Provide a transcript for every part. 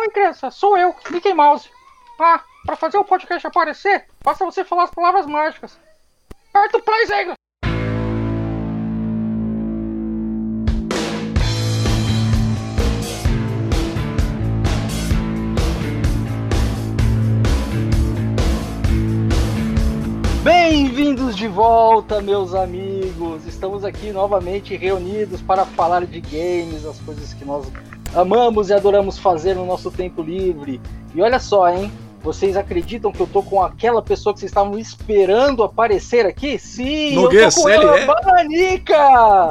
Oi, criança, sou eu, Mickey Mouse. Ah, pra fazer o podcast aparecer, basta você falar as palavras mágicas. Aperta o play, Zegra! Bem-vindos de volta, meus amigos! Estamos aqui novamente reunidos para falar de games, as coisas que nós amamos e adoramos fazer no nosso tempo livre. E olha só, hein? Vocês acreditam que eu tô com aquela pessoa que vocês estavam esperando aparecer aqui? Sim, Noguês, eu tô com ela, é? Bananica!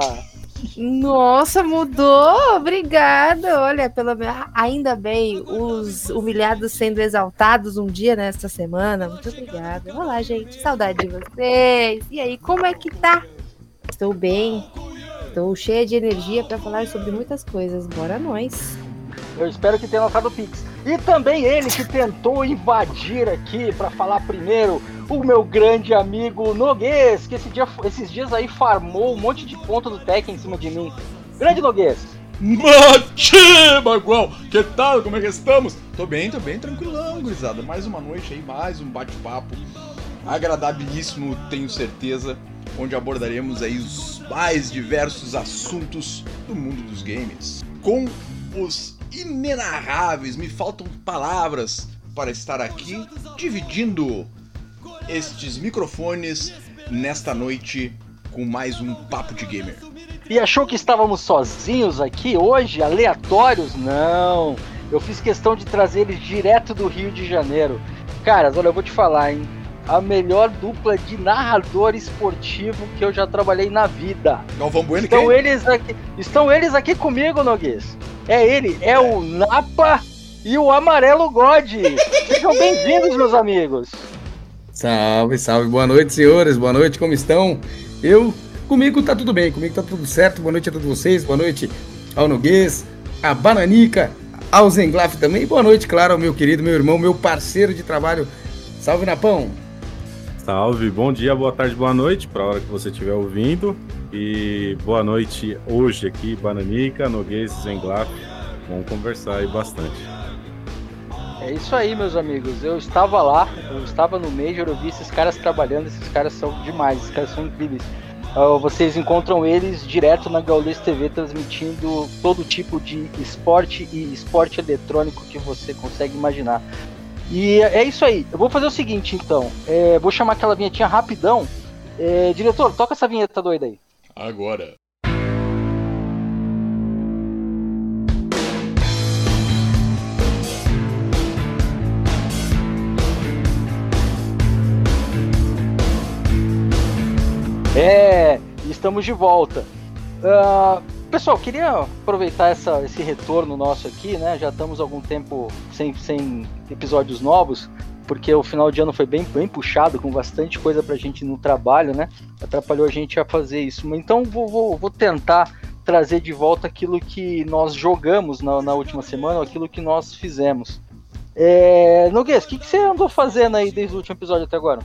Nossa, mudou! Obrigada! Olha, pelo ainda bem, os humilhados sendo exaltados um dia nesta semana. Muito obrigada. Olá, gente. Saudade de vocês. E aí, como é que tá? Estou bem. Estou cheia de energia para falar sobre muitas coisas. Bora nós. Eu espero que tenha notado o Pix. E também ele que tentou invadir aqui para falar primeiro, o meu grande amigo Noguês, que esse dia, esses dias aí farmou um monte de ponto do Tekken em cima de mim. Grande Noguês. Mati, Bagual, que tal? Como é que estamos? Tô bem, tô bem, tranquilão, gurizada. Mais uma noite aí, mais um bate-papo agradabilíssimo, tenho certeza, onde abordaremos aí os mais diversos assuntos do mundo dos games. Com os inenarráveis, me faltam palavras para estar aqui dividindo estes microfones nesta noite com mais um Papo de Gamer. E achou que estávamos sozinhos aqui hoje, aleatórios? Não. Eu fiz questão de trazer eles direto do Rio de Janeiro. Caras, olha, eu vou te falar, hein? A melhor dupla de narrador esportivo que eu já trabalhei na vida. Galvão Bueno, Estão quem? eles aqui, estão eles aqui comigo, Noguês. É ele, é o Napa e o Amarelo God. Sejam bem-vindos, meus amigos. Salve, salve, boa noite, senhores, boa noite, como estão? Eu, comigo tá tudo bem, comigo tá tudo certo, boa noite a todos vocês, boa noite ao Noguês, a Bananica, ao Zenglaf também, boa noite, claro, ao meu querido, meu irmão, meu parceiro de trabalho, salve Napão! Salve, bom dia, boa tarde, boa noite para a hora que você estiver ouvindo. E boa noite hoje aqui, Bananica, Noguês, Zenglaf. Vamos conversar aí bastante. É isso aí, meus amigos. Eu estava lá, eu estava no Major, eu vi esses caras trabalhando, esses caras são demais, esses caras são incríveis. Ah, vocês encontram eles direto na Gaules TV transmitindo todo tipo de esporte e esporte eletrônico que você consegue imaginar. E é isso aí. Eu vou fazer o seguinte, então. É, vou chamar aquela vinhetinha rapidão. É, diretor, toca essa vinheta doida aí. Agora. É, estamos de volta. Ah, pessoal, queria aproveitar essa, esse retorno nosso aqui, né? Já estamos algum tempo sem, sem episódios novos, porque o final de ano foi bem, bem puxado, com bastante coisa pra gente no trabalho, né? Atrapalhou a gente a fazer isso. Então vou, vou, vou tentar trazer de volta aquilo que nós jogamos na, na última semana, aquilo que nós fizemos. É, o que, que você andou fazendo aí desde o último episódio até agora?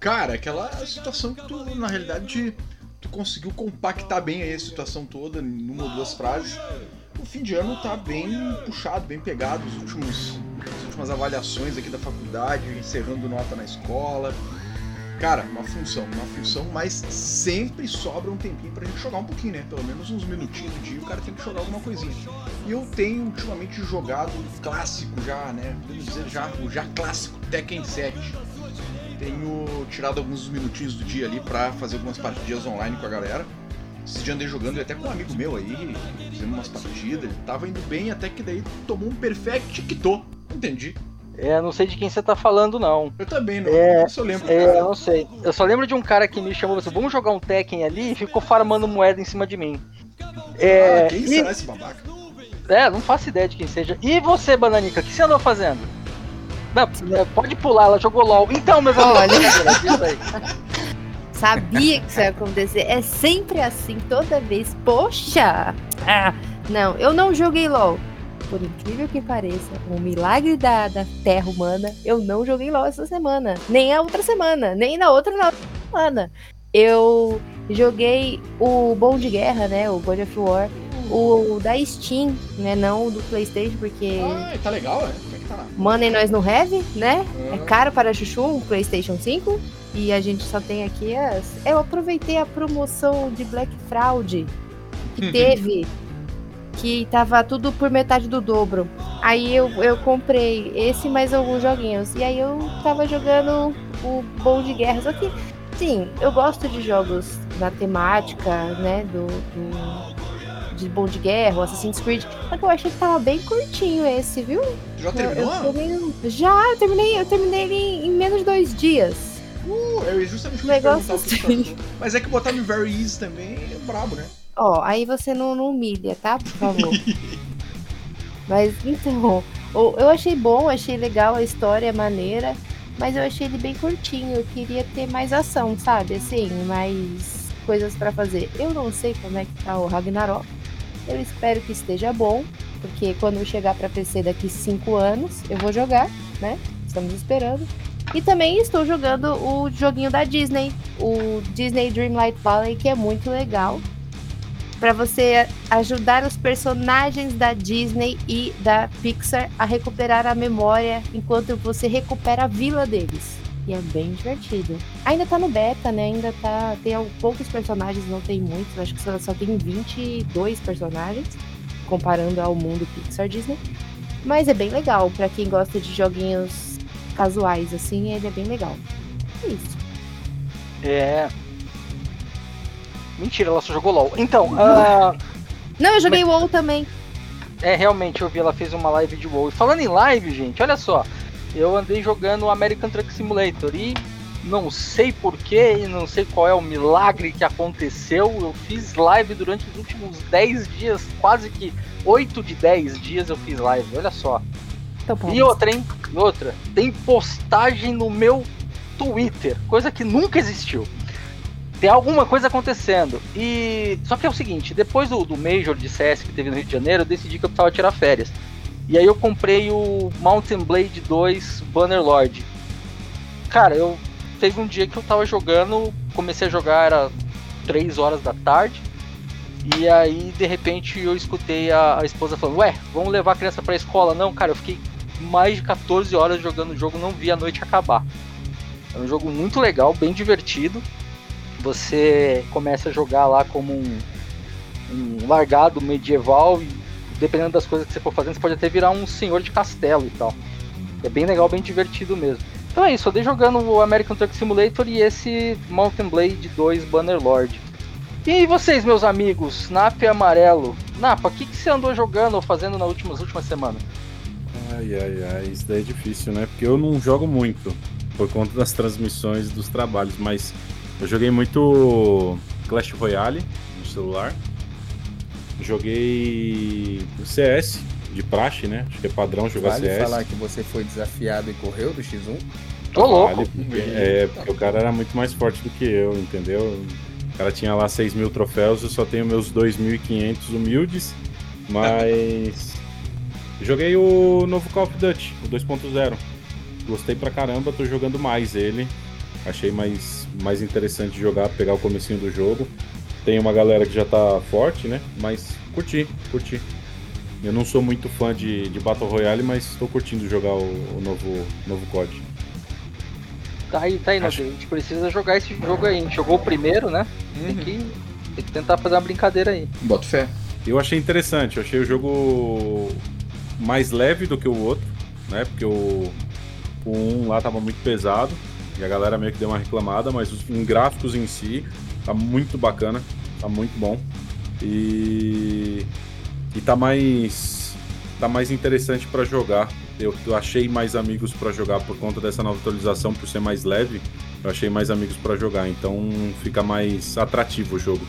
Cara, aquela situação que tu, na realidade, tu conseguiu compactar bem aí a situação toda numa ou duas frases. O fim de ano tá bem puxado, bem pegado, os últimos, as últimas avaliações aqui da faculdade, encerrando nota na escola. Cara, uma função, uma função, mas sempre sobra um tempinho pra gente jogar um pouquinho, né? Pelo menos uns minutinhos do dia o cara tem que jogar alguma coisinha. E eu tenho ultimamente jogado o clássico já, né? Podemos dizer já, o já clássico Tekken 7 tenho tirado alguns minutinhos do dia ali pra fazer algumas partidinhas online com a galera. Esses dias andei jogando e até com um amigo meu aí, fazendo umas partidas, ele tava indo bem até que daí tomou um perfect quitou. Entendi. É, não sei de quem você tá falando, não. Eu também, não. É, eu lembro, É, cara. eu não sei. Eu só lembro de um cara que me chamou assim, vamos jogar um Tekken ali e ficou farmando moeda em cima de mim. É, ah, quem e- será esse babaca? é, não faço ideia de quem seja. E você, Bananica, o que você andou fazendo? Não, é, pode pular, ela jogou LOL. Então, meus amigos, Olha. diz aí. Sabia que isso ia acontecer. É sempre assim, toda vez. Poxa! Ah, não, eu não joguei LOL. Por incrível que pareça, um milagre da, da Terra humana, eu não joguei LOL essa semana. Nem a outra semana, nem na outra, na outra semana. Eu joguei o Bom de Guerra, né? O God of War. o da Steam, né? Não o do PlayStation, porque Ah, tá legal, é? É money nós não have, né? É Ah. caro para Chuchu um PlayStation 5 e a gente só tem aqui as. Eu aproveitei a promoção de Black Fraud que teve, que tava tudo por metade do dobro. Aí eu, eu comprei esse mais alguns joguinhos. E aí eu tava jogando o Bom de Guerra. Só que, sim, eu gosto de jogos na temática, né? Do. do de Bom de Guerra, Assassin's Creed. Só que eu achei que tava bem curtinho esse, viu? Já Eu- terminou? Eu, terminei- já, eu terminei, eu terminei ele em, em menos de dois dias. Uh, eu justamente Negócio assim. Mas é que botar no Very Easy também é brabo, né? Ó, aí você não, não humilha, tá? Por favor. mas então, eu achei bom, achei legal a história, maneira, mas eu achei ele bem curtinho. Eu queria ter mais ação, sabe? Assim, mais coisas pra fazer. Eu não sei como é que tá o Ragnarok. Eu espero que esteja bom, porque quando chegar pra PC daqui cinco anos, eu vou jogar, né? Estamos esperando. E também estou jogando o joguinho da Disney, o Disney Dreamlight Valley, que é muito legal. Pra você ajudar os personagens da Disney e da Pixar a recuperar a memória enquanto você recupera a vila deles. E é bem divertido. Ainda tá no beta, né? Ainda tá. Tem poucos personagens, não tem muitos. Acho que só, só tem 22 personagens, comparando ao mundo Pixar Disney. Mas é bem legal. Pra quem gosta de joguinhos casuais, assim, ele é bem legal. É isso. É. Mentira, ela só jogou LOL. Então, ah, Não, eu joguei WoW também. é realmente eu vi, ela fez uma live de WoW. E falando em live, gente, olha só. Eu andei jogando o American Truck Simulator e não sei porquê e não sei qual é o milagre que aconteceu. Eu fiz live durante os últimos 10 dias, quase que 8 de 10 dias eu fiz live, olha só. Então, E outra, hein? E outra, tem postagem no meu Twitter, coisa que nunca existiu. Tem alguma coisa acontecendo. E. Só que é o seguinte, depois do, do Major de CS que teve no Rio de Janeiro, eu decidi que eu precisava tirar férias. E aí eu comprei o Mountain Blade 2 Bannerlord. Cara, eu. Teve um dia que eu tava jogando, comecei a jogar, era 3 horas da tarde. E aí, de repente, eu escutei a, a esposa falando: Ué, vamos levar a criança pra escola? Não, cara, eu fiquei mais de 14 horas jogando o jogo, não vi a noite acabar. É um jogo muito legal, bem divertido. Você começa a jogar lá como um, um largado medieval e dependendo das coisas que você for fazendo, você pode até virar um senhor de castelo e tal. É bem legal, bem divertido mesmo. Então é isso, eu dei jogando o American Truck Simulator e esse Mountain Blade 2 Bannerlord. E vocês, meus amigos, Napa e Amarelo? Napa, o que, que você andou jogando ou fazendo nas últimas, últimas semanas? Ai, ai, ai, isso daí é difícil, né? Porque eu não jogo muito por conta das transmissões dos trabalhos, mas eu joguei muito Clash Royale no celular. Joguei o CS de praxe, né? Acho que é padrão jogar Vale CS. falar que você foi desafiado e correu do X1? Tô louco! Vale, porque, é, porque o cara era muito mais forte do que eu, entendeu? O cara tinha lá 6 mil troféus, eu só tenho meus 2.500 humildes, mas. Joguei o novo Call of Duty, o 2.0. Gostei pra caramba, tô jogando mais ele. Achei mais, mais interessante jogar, pegar o comecinho do jogo. Tem uma galera que já tá forte, né? Mas curti, curti. Eu não sou muito fã de, de Battle Royale, mas estou curtindo jogar o, o novo, novo COD. Tá aí, tá aí, Acho-. A gente precisa jogar esse jogo aí. A gente jogou o primeiro, né? Tem, Uhum. que, tem que tentar fazer uma brincadeira aí. Boto fé. Eu achei interessante, eu achei o jogo mais leve do que o outro, né? Porque o, o 1 lá tava muito pesado e a galera meio que deu uma reclamada, mas os em gráficos em si tá muito bacana, tá muito bom. E e tá mais tá mais interessante pra jogar. Eu, eu achei mais amigos pra jogar por conta dessa nova atualização, por ser mais leve. Eu achei mais amigos pra jogar, então fica mais atrativo o jogo.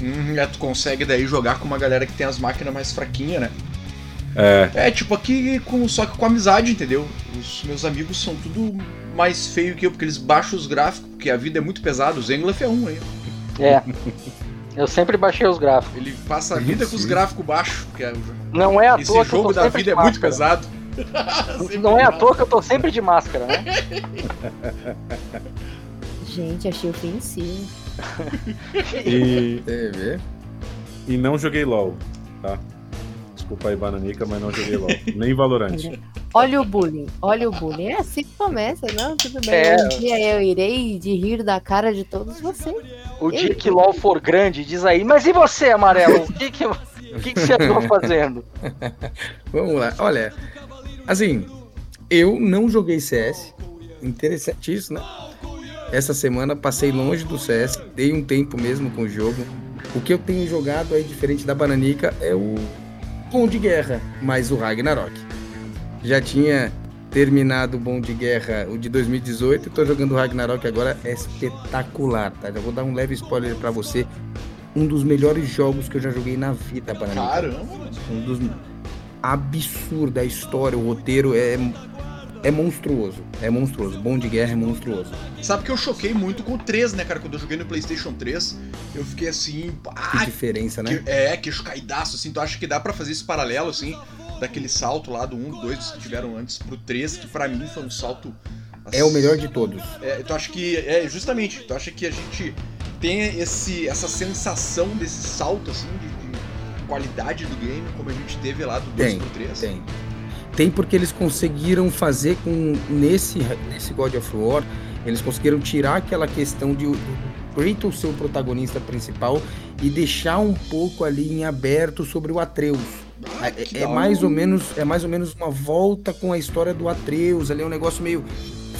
Uhum, é, tu consegue daí jogar com uma galera que tem as máquinas mais fraquinhas, né? É, É, tipo, aqui com, só que com amizade, entendeu? Os meus amigos são tudo mais feio que eu, porque eles baixam os gráficos, porque a vida é muito pesada. O Zenglef é um aí. É. Eu sempre baixei os gráficos. Ele passa a vida com os Sim. gráficos baixos, é- Não é à esse toa que eu jogo tô da vida é de muito máscara. pesado. Não é à toa que eu tô sempre de máscara, né? Gente, achei ofensivo. e, TV. e não joguei LOL, tá? Desculpa aí, Bananica, mas não joguei LOL. Nem Valorante. Olha o bullying, olha o bullying. É assim que começa, não? Tudo bem. É. Um dia eu irei de rir da cara de todos vocês. O dia que LOL for grande, diz aí, mas e você, Amarelo? O que que, o que, que você andou fazendo? Vamos lá. Olha, assim, eu não joguei CS. Interessante isso, né? Essa semana passei longe do CS, dei um tempo mesmo com o jogo. O que eu tenho jogado aí, diferente da Bananica, é o Bom de Guerra, mais o Ragnarok. Já tinha terminado o Bom de Guerra, o de 2018, tô jogando o Ragnarok agora, é espetacular, tá? Já vou dar um leve spoiler pra você. Um dos melhores jogos que eu já joguei na vida, Bananica. Caramba! Um dos absurdo a história, o roteiro é é monstruoso, é monstruoso. Bom de guerra é monstruoso. Sabe que eu choquei muito com o 3, né, cara? Quando eu joguei no PlayStation 3, eu fiquei assim. Que Ah, diferença, né? que- é, queixo caidaço, assim. Tu acha que dá pra fazer esse paralelo, assim, daquele salto lá do 1, do 2 que tiveram antes pro 3, que pra mim foi um salto. É o melhor de todos. É, tu acha que. É, justamente, tu acha que a gente tem esse, essa sensação desse salto, assim, de, de qualidade do game, como a gente teve lá do 2 Tem, pro 3? Tem. Tem porque eles conseguiram fazer com nesse nesse God of War, eles conseguiram tirar aquela questão de Kratos ser o protagonista principal e deixar um pouco ali em aberto sobre o Atreus. Ah, É, é mais ou menos é mais ou menos uma volta com a história do Atreus, ali é um negócio meio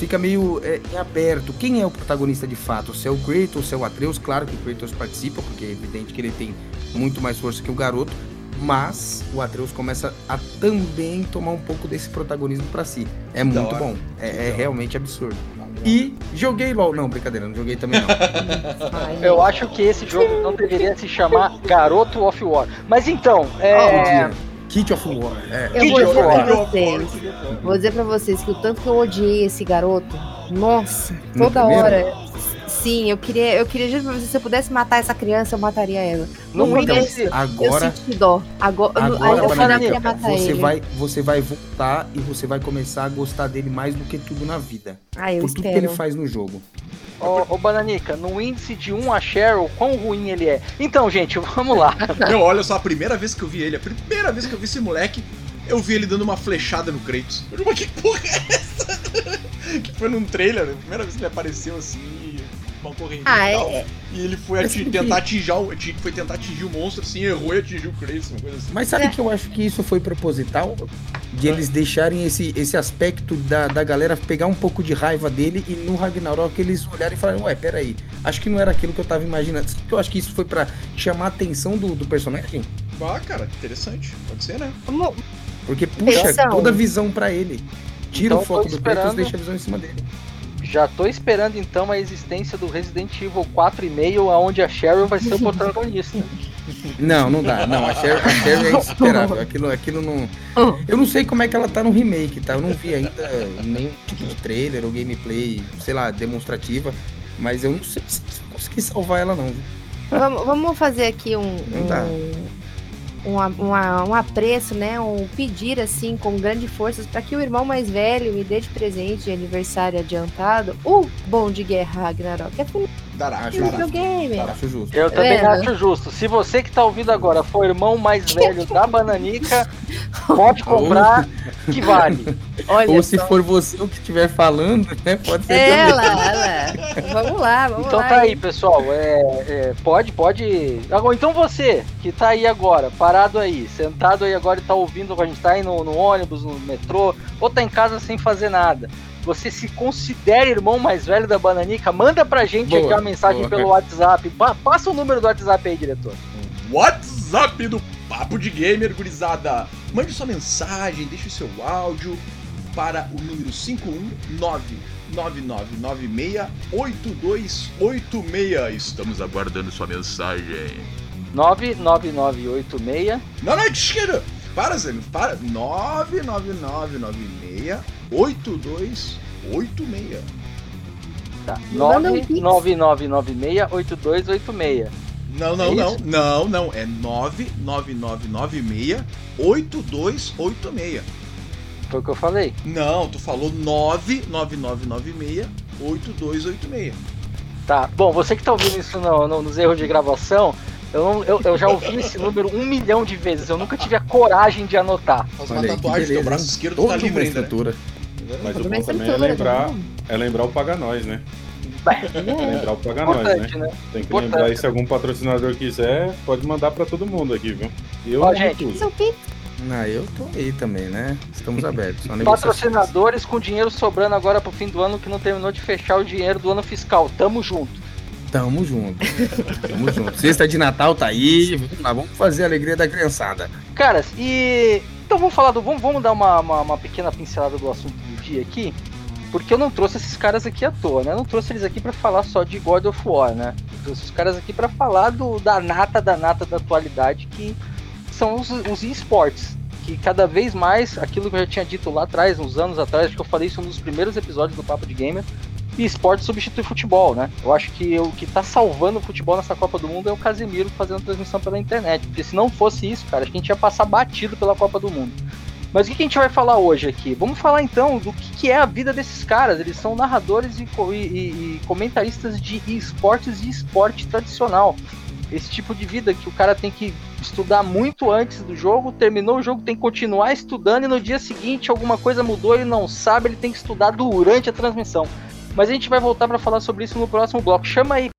fica meio é, em aberto. Quem é o protagonista de fato? Se é o Kratos, se é o Atreus? Claro que o Kratos participa, porque é evidente que ele tem muito mais força que o garoto, mas o Atreus começa a também tomar um pouco desse protagonismo pra si. É Da muito hora. bom, é, é realmente absurdo. E joguei LOL, não, brincadeira, não joguei também não. Eu acho que esse jogo não deveria se chamar Garoto of War. Mas então, é. Ah, Kit of War, é. Eu vou of dizer War. pra vocês, vou dizer pra vocês que o tanto que eu odiei esse garoto, nossa, No toda hora. Sim, eu queria, eu queria juro pra vocês, se eu pudesse matar essa criança, eu mataria ela. No No Windows, começo, eu Agora, senti dó. Agora, agora eu falei que ia matar você ele. vai, você vai voltar e você vai começar a gostar dele mais do que tudo na vida. Ah, eu por tudo que espero. ele faz no jogo. Ô, ô Bananica, no índice de 1 a Cheryl, quão ruim ele é? Então, gente, vamos lá. Meu, olha só, a primeira vez que eu vi ele, a primeira vez que eu vi esse moleque, eu vi ele dando uma flechada no Kratos. Eu mas que porra é essa? que foi num trailer, a primeira vez que ele apareceu assim, uma corrente Ah, e tal. é, E ele foi ati- tentar atingir foi tentar atingir o monstro assim, errou e atingiu o Kratos, uma coisa assim. Mas sabe É. que eu acho que isso foi proposital? De eles deixarem esse, esse aspecto da, da galera pegar um pouco de raiva dele e no Ragnarok eles olharem e falarem, ué, peraí, acho que não era aquilo que eu tava imaginando. Sabe que Eu acho que isso foi pra chamar a atenção do, do personagem. Ah, cara, interessante. Pode ser, né? Vamos- Porque puxa Atenção. toda a visão pra ele. Tira Então, o foco do Kratos esperando. deixa a visão em cima dele. Já tô esperando então a existência do Resident Evil 4,5, aonde a Cheryl vai ser o protagonista. Não, não dá. Não, a Sherry, a Sherry é insuperável. Aquilo, aquilo não. Eu não sei como é que ela tá no remake, tá? Eu não vi ainda nenhum tipo de trailer ou gameplay, sei lá, demonstrativa. Mas eu não sei se eu consegui salvar ela, não. Vamos, vamos fazer aqui um, Não dá. um, um, uma- um apreço, né? Um pedir assim com grande forças para que o irmão mais velho me dê de presente de aniversário adiantado o Bom de Guerra Ragnarok. É Dará, Acho dará. Acho justo. Eu também vendo? acho justo. Se você que tá ouvindo agora for irmão mais velho da Bananica, pode comprar, que vale. Olha Ou se só. for você o que estiver falando, né? Pode ser Ela, também. ela. Vamos lá, vamos Então lá. tá aí, pessoal. É, é, pode, pode. Agora, Então você que tá aí agora, parado aí, sentado aí agora e tá ouvindo, a gente tá aí no, no ônibus, no metrô, ou tá em casa sem fazer nada. Você se considera irmão mais velho da Bananica? Manda pra gente Boa, aqui uma mensagem boa. pelo WhatsApp. Pa- passa o número do WhatsApp aí, diretor. WhatsApp do Papo de Gamer, gurizada. Mande sua mensagem, deixe o seu áudio para o número 51999968286. Estamos aguardando sua mensagem. 99986. Não, não, esquerda. Para, Zé, para. 999968286. Tá. Manda um pix. 999968286. Não, não, É não, não, não. É 999968286. Foi o que eu falei. Não, tu falou 999968286. Tá, bom, você que tá ouvindo isso no- no- nos erros de gravação, Eu, não, eu, eu, já ouvi esse número um milhão de vezes. Eu nunca tive a coragem de anotar. Faz uma tatuagem, teu braço esquerdo tá livre ainda. Né? Mas o bom também é lembrar, é lembrar o Paga Nós, né? É. Lembrar o Paga Nós, né? né? Tem que Importante. lembrar aí, se algum patrocinador quiser, pode mandar pra todo mundo aqui, viu? Eu Ó, gente, não, eu tô aí também, né? Estamos abertos. Patrocinadores com dinheiro sobrando agora pro fim do ano que não terminou de fechar o dinheiro do ano fiscal. Tamo junto. Tamo junto. Tamo junto. Sexta de Natal tá aí. Vamos lá, vamos fazer a alegria da criançada. Caras, e. Então vamos falar do. Vamos, vamos dar uma, uma, uma pequena pincelada do assunto do dia aqui. Porque eu não trouxe esses caras aqui à toa, né? Eu não trouxe eles aqui para falar só de God of War, né? Eu trouxe os caras aqui para falar do, da nata, da nata da atualidade, que são os, os esportes. Que cada vez mais, aquilo que eu já tinha dito lá atrás, uns anos atrás, acho que eu falei isso nos primeiros episódios do Papo de Gamer, e esporte substitui futebol, né? Eu acho que o que tá salvando o futebol nessa Copa do Mundo é o Casemiro fazendo transmissão pela internet. Porque se não fosse isso, cara, acho que a gente ia passar batido pela Copa do Mundo. Mas o que a gente vai falar hoje aqui? Vamos falar então do que é a vida desses caras. Eles são narradores e, e, e comentaristas de esportes e esporte tradicional. Esse tipo de vida que o cara tem que estudar muito antes do jogo, terminou o jogo, tem que continuar estudando e no dia seguinte alguma coisa mudou, ele não sabe, ele tem que estudar durante a transmissão. Mas a gente vai voltar para falar sobre isso no próximo bloco. Chama aí.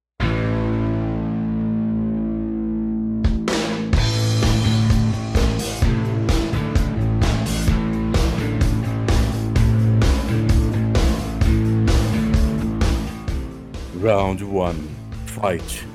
Round 1 Fight.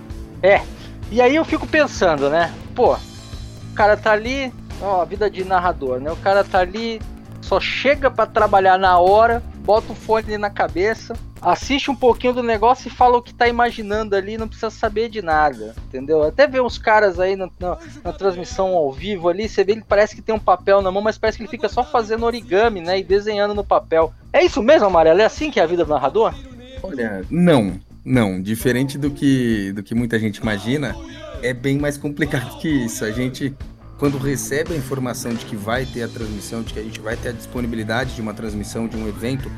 É. E aí eu fico pensando, né? Pô, o cara tá ali, ó, vida de narrador, né? O cara tá ali, só chega para trabalhar na hora, bota o fone na cabeça, assiste um pouquinho do negócio e fala o que tá imaginando ali, não precisa saber de nada, entendeu? Até ver uns caras aí na, na, na, transmissão ao vivo ali, você vê ele parece que tem um papel na mão, mas parece que ele fica só fazendo origami, né, e desenhando no papel. É isso mesmo, Amarelo? É assim que é a vida do narrador? Olha, não, não. Diferente do que, do que muita gente imagina, é bem mais complicado que isso. A gente quando recebe a informação de que vai ter a transmissão, de que a gente vai ter a disponibilidade de uma transmissão de um evento,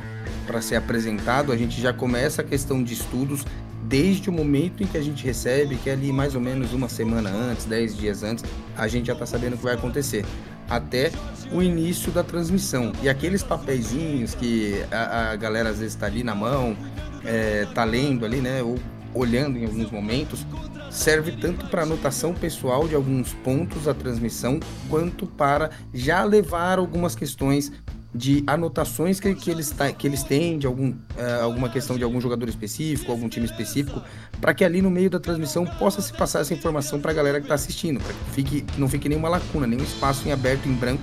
para ser apresentado, a gente já começa a questão de estudos desde o momento em que a gente recebe, que é ali mais ou menos uma semana antes, dez dias antes, a gente já está sabendo o que vai acontecer. Até o início da transmissão. E aqueles papeizinhos que a, a galera às vezes está ali na mão, é, tá lendo ali, né? Ou olhando em alguns momentos, serve tanto para anotação pessoal de alguns pontos da transmissão, quanto para já levar algumas questões de anotações que, que, eles, que eles têm de algum, uh, alguma questão de algum jogador específico, algum time específico, para que ali no meio da transmissão possa se passar essa informação para a galera que está assistindo, para que fique, não fique nenhuma lacuna, nenhum espaço em aberto, em branco,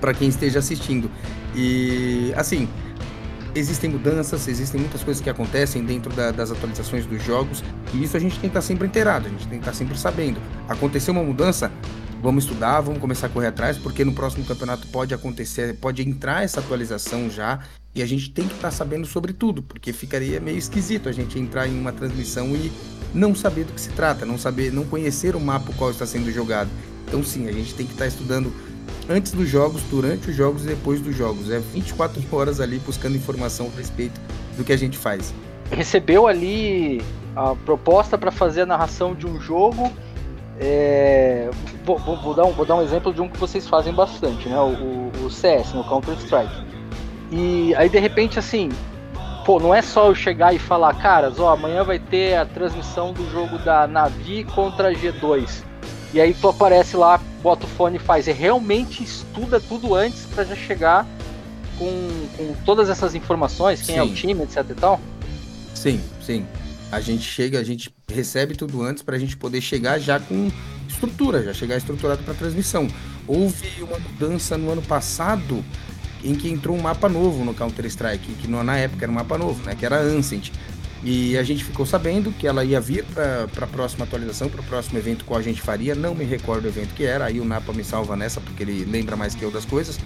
para quem esteja assistindo. E assim, existem mudanças, existem muitas coisas que acontecem dentro da, das atualizações dos jogos, e isso a gente tem que estar sempre inteirado, a gente tem que estar sempre sabendo. Aconteceu uma mudança, vamos estudar, vamos começar a correr atrás, porque no próximo campeonato pode acontecer, pode entrar essa atualização já, e a gente tem que estar tá sabendo sobre tudo, porque ficaria meio esquisito a gente entrar em uma transmissão e não saber do que se trata, não saber, não conhecer o mapa qual está sendo jogado. Então sim, a gente tem que estar tá estudando antes dos jogos, durante os jogos e depois dos jogos. É 24 horas ali buscando informação a respeito do que a gente faz. Recebeu ali a proposta para fazer a narração de um jogo é, vou, vou, dar um, vou dar um exemplo de um que vocês fazem bastante, né? O, o CS, no Counter-Strike. E aí de repente assim, pô, não é só eu chegar e falar, caras, ó, amanhã vai ter a transmissão do jogo da Navi contra G2. E aí tu aparece lá, bota o fone e faz. E realmente estuda tudo antes para já chegar com, com todas essas informações, quem sim. é o time, etc e tal? Sim, sim. A gente chega, a gente recebe tudo antes para a gente poder chegar já com estrutura, já chegar estruturado para transmissão. Houve uma mudança no ano passado em que entrou um mapa novo no Counter Strike, que na época era um mapa novo, né, que era Ancient. E a gente ficou sabendo que ela ia vir para a próxima atualização, para o próximo evento qual a gente faria. Não me recordo o evento que era, aí o Napa me salva nessa, porque ele lembra mais que eu das coisas.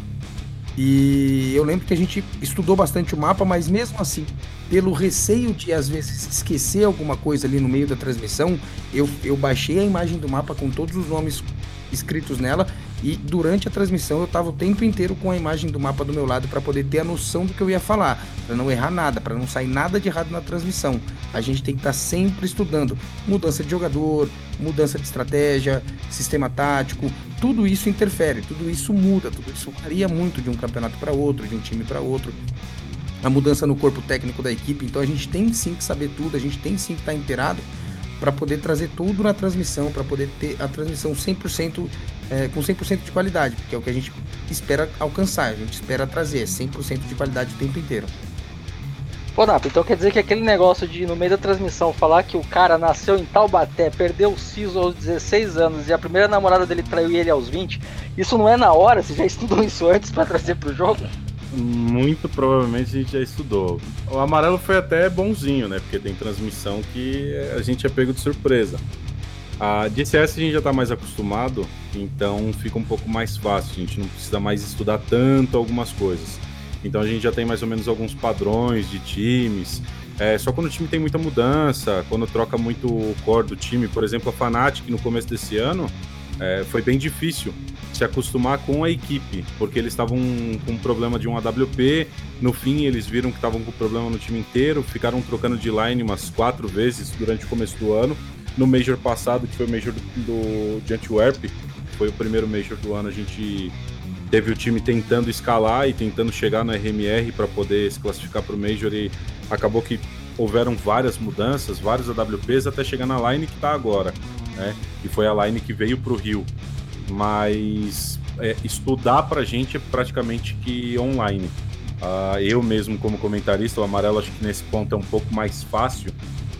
E eu lembro que a gente estudou bastante o mapa, mas mesmo assim, pelo receio de às vezes esquecer alguma coisa ali no meio da transmissão, eu, eu baixei a imagem do mapa com todos os nomes escritos nela E durante a transmissão eu estava o tempo inteiro com a imagem do mapa do meu lado para poder ter a noção do que eu ia falar, para não errar nada, para não sair nada de errado na transmissão. A gente tem que estar tá sempre estudando mudança de jogador, mudança de estratégia, sistema tático, tudo isso interfere, tudo isso muda, tudo isso varia muito de um campeonato para outro, de um time para outro. A mudança no corpo técnico da equipe, então a gente tem sim que saber tudo, a gente tem sim que estar tá inteirado para poder trazer tudo na transmissão, para poder ter a transmissão 100% é, com 100% de qualidade, porque é o que a gente espera alcançar, a gente espera trazer 100% de qualidade o tempo inteiro. Pô, Napa, então quer dizer que aquele negócio de no meio da transmissão falar que o cara nasceu em Taubaté, perdeu o siso aos 16 anos e a primeira namorada dele traiu ele aos 20, isso não é na hora? Você já estudou isso antes para trazer pro jogo? Muito provavelmente a gente já estudou. O amarelo foi até bonzinho, né? Porque tem transmissão que a gente é pego de surpresa. A DCS a gente já está mais acostumado, então fica um pouco mais fácil. A gente não precisa mais estudar tanto algumas coisas. Então a gente já tem mais ou menos alguns padrões de times. É, só quando o time tem muita mudança, quando troca muito o core do time, por exemplo, a Fnatic no começo desse ano, é, foi bem difícil se acostumar com a equipe, porque eles estavam com um problema de um AWP, no fim eles viram que estavam com problema no time inteiro, ficaram trocando de line umas quatro vezes durante o começo do ano. No Major passado, que foi o Major do, do de Antwerp, foi o primeiro Major do ano, a gente teve o time tentando escalar e tentando chegar na RMR para poder se classificar para o Major e acabou que houveram várias mudanças, vários AWPs até chegar na line que está agora, né? E foi a line que veio para o Rio mas é, estudar pra gente é praticamente que online. Uh, eu mesmo, como comentarista, o amarelo acho que nesse ponto é um pouco mais fácil.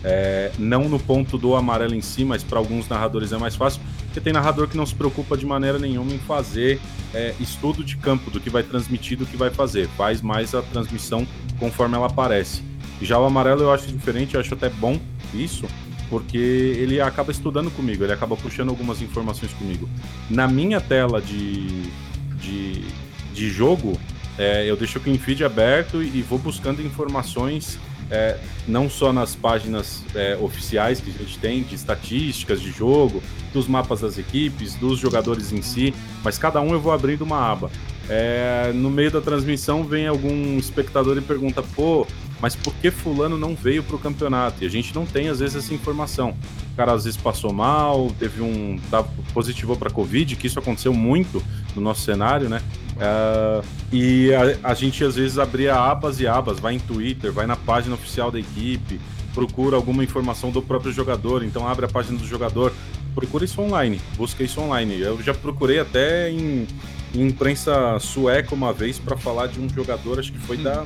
É, não no ponto do amarelo em si, mas para alguns narradores é mais fácil, porque tem narrador que não se preocupa de maneira nenhuma em fazer é, estudo de campo do que vai transmitir, do que vai fazer. Faz mais a transmissão conforme ela aparece. Já o amarelo eu acho diferente, eu acho até bom isso, porque ele acaba estudando comigo, ele acaba puxando algumas informações comigo. Na minha tela de, de, de jogo, é, eu deixo o Clean Feed aberto e, vou buscando informações é, não só nas páginas é, oficiais que a gente tem, de estatísticas de jogo, dos mapas das equipes, dos jogadores em si, mas cada um eu vou abrindo uma aba. É, no meio da transmissão vem algum espectador e pergunta: pô, mas por que fulano não veio para o campeonato? E a gente não tem às vezes essa informação. O cara às vezes passou mal, teve um tá, positivou para covid, que isso aconteceu muito no nosso cenário, né? Uh, e a, a, gente às vezes abria abas e abas, vai em Twitter, vai na página oficial da equipe, procura alguma informação do próprio jogador, então abre a página do jogador, procura isso online, busca isso online. Eu já procurei até em, em imprensa sueca uma vez para falar de um jogador, acho que foi hum. da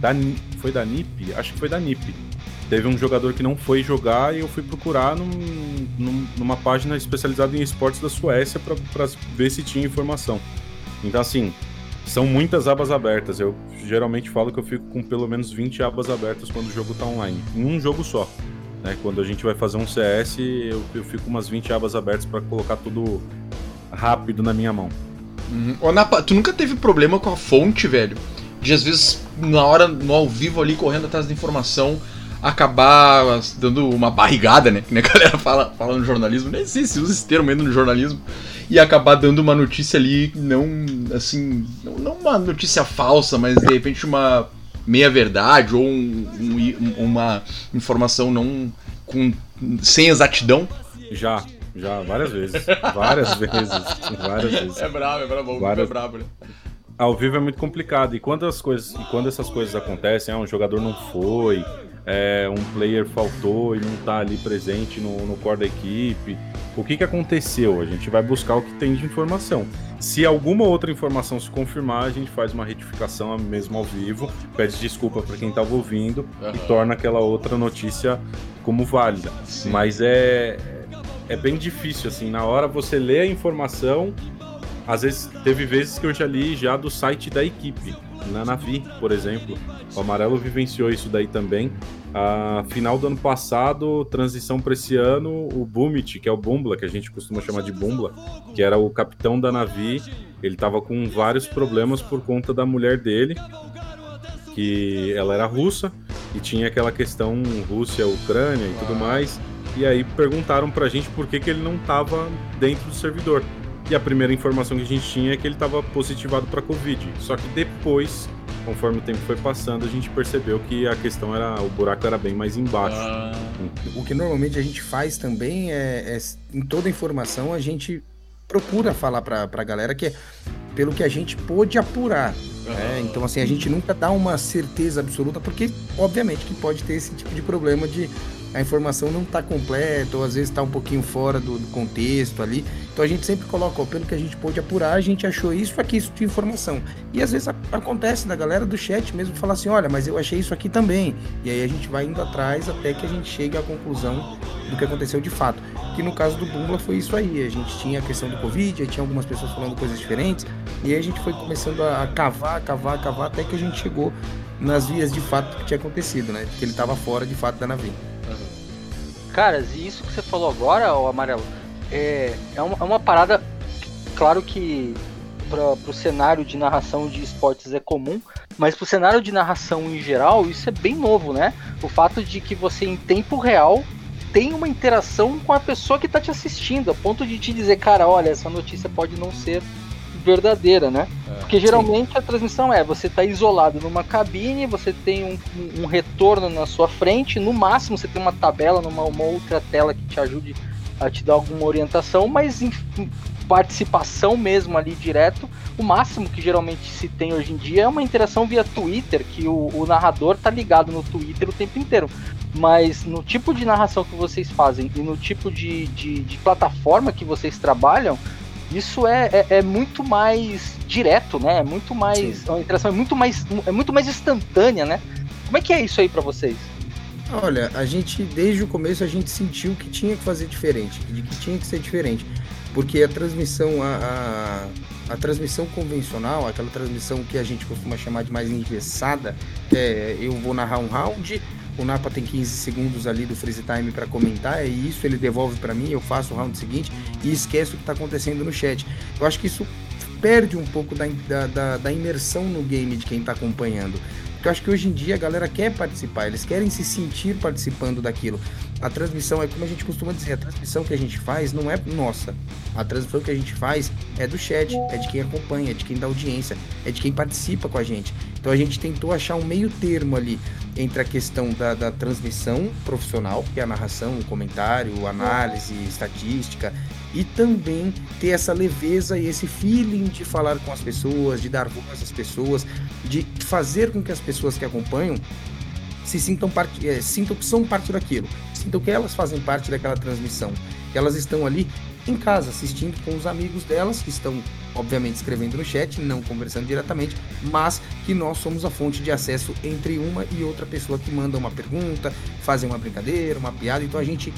da, foi da NIP? Acho que foi da NIP. Teve um jogador que não foi jogar e eu fui procurar num, num, numa página especializada em esportes da Suécia para ver se tinha informação. Então, assim, são muitas abas abertas. Eu geralmente falo que eu fico com pelo menos 20 abas abertas quando o jogo está online. Em um jogo só. Né? Quando a gente vai fazer um CS, eu, eu fico umas 20 abas abertas para colocar tudo rápido na minha mão. Napa, tu nunca teve problema com a fonte, velho? De às vezes na hora, no ao vivo ali, correndo atrás da informação, acabar dando uma barrigada, né? Que a galera fala, fala no jornalismo, nem sei se usa esse termo ainda no jornalismo, e acabar dando uma notícia ali, não assim, não, uma notícia falsa, mas de repente uma meia verdade ou um, um, uma informação não com sem exatidão. Já, já, várias vezes. Várias vezes. Várias vezes. É brabo, é brabo, várias... é brabo, né? Ao vivo é muito complicado. E quando as coisas, e quando essas coisas acontecem, ah, um jogador não foi, é, um player faltou e não está ali presente no, no core da equipe, o que, que aconteceu? A gente vai buscar o que tem de informação. Se alguma outra informação se confirmar, a gente faz uma retificação mesmo ao vivo, pede desculpa para quem estava ouvindo uhum. e torna aquela outra notícia como válida. Sim. Mas é, é bem difícil, assim, na hora você lê a informação às vezes teve vezes que eu já li já do site da equipe, na Navi, por exemplo. O Amarelo vivenciou isso daí também. A final do ano passado, transição para esse ano, o Bumit, que é o Bumbla, que a gente costuma chamar de Bumbla, que era o capitão da Navi, ele estava com vários problemas por conta da mulher dele, que ela era russa e tinha aquela questão Rússia, Ucrânia e tudo mais. E aí perguntaram pra gente por que, que ele não estava dentro do servidor. E a primeira informação que a gente tinha é que ele estava positivado para Covid. Só que depois, conforme o tempo foi passando, a gente percebeu que a questão era. o buraco era bem mais embaixo. Ah, O que normalmente a gente faz também é, é em toda informação a gente procura falar pra, pra galera que é pelo que a gente pôde apurar. né? Então, assim, a gente nunca dá uma certeza absoluta, porque, obviamente, que pode ter esse tipo de problema de a informação não tá completa, ou às vezes tá um pouquinho fora do, do contexto ali. Então a gente sempre coloca, ó, pelo que a gente pôde apurar, a gente achou isso aqui, isso de informação. E às vezes a- acontece da galera do chat mesmo falar assim, olha, mas eu achei isso aqui também. E aí a gente vai indo atrás até que a gente chegue à conclusão do que aconteceu de fato. Que no caso do Bumbla foi isso aí. A gente tinha a questão do Covid, aí tinha algumas pessoas falando coisas diferentes, e aí a gente foi começando a cavar, cavar, cavar, até que a gente chegou nas vias de fato que tinha acontecido, né? Que ele estava fora de fato da nave. Caras, e isso que você falou agora, o Amarelo, é, é, uma, é uma parada, claro que para o cenário de narração de esportes é comum, mas para o cenário de narração em geral, isso é bem novo, né? O fato de que você, em tempo real, tem uma interação com a pessoa que está te assistindo, a ponto de te dizer, cara, olha, essa notícia pode não ser verdadeira, né? Porque geralmente a transmissão é, você está isolado numa cabine, você tem um, um- um retorno na sua frente, no máximo você tem uma tabela numa uma outra tela que te ajude a te dar alguma orientação, mas em, em participação mesmo ali direto, o máximo que geralmente se tem hoje em dia é uma interação via Twitter, que o, o narrador tá ligado no Twitter o tempo inteiro. Mas no tipo de narração que vocês fazem e no tipo de, de, de plataforma que vocês trabalham, isso é, é, é muito mais direto, né? É muito mais. A interação é muito mais, é muito mais instantânea, né? Como é que é isso aí pra vocês? Olha, a gente, desde o começo, a gente sentiu que tinha que fazer diferente, de que tinha que ser diferente. Porque a transmissão, a, a, a transmissão convencional, aquela transmissão que a gente costuma chamar de mais engessada, é eu vou narrar um round, o Napa tem 15 segundos ali do freeze time para comentar, é isso, ele devolve para mim, eu faço o round seguinte e esqueço o que está acontecendo no chat. Eu acho que isso perde um pouco da, da, da, imersão no game de quem está acompanhando. Porque eu acho que hoje em dia a galera quer participar, eles querem se sentir participando daquilo. A transmissão é como a gente costuma dizer, a transmissão que a gente faz não é nossa. A transmissão que a gente faz é do chat, é de quem acompanha, é de quem dá audiência, é de quem participa com a gente. Então a gente tentou achar um meio termo ali entre a questão da, da transmissão profissional, que é a narração, o comentário, análise, estatística, e também ter essa leveza e esse feeling de falar com as pessoas, de dar voz às pessoas, de fazer com que as pessoas que acompanham se sintam parte, é, sintam que são parte daquilo, sintam que elas fazem parte daquela transmissão, que elas estão ali em casa assistindo com os amigos delas que estão obviamente escrevendo no chat, não conversando diretamente, mas que nós somos a fonte de acesso entre uma e outra pessoa que manda uma pergunta, fazem uma brincadeira, uma piada, então a gente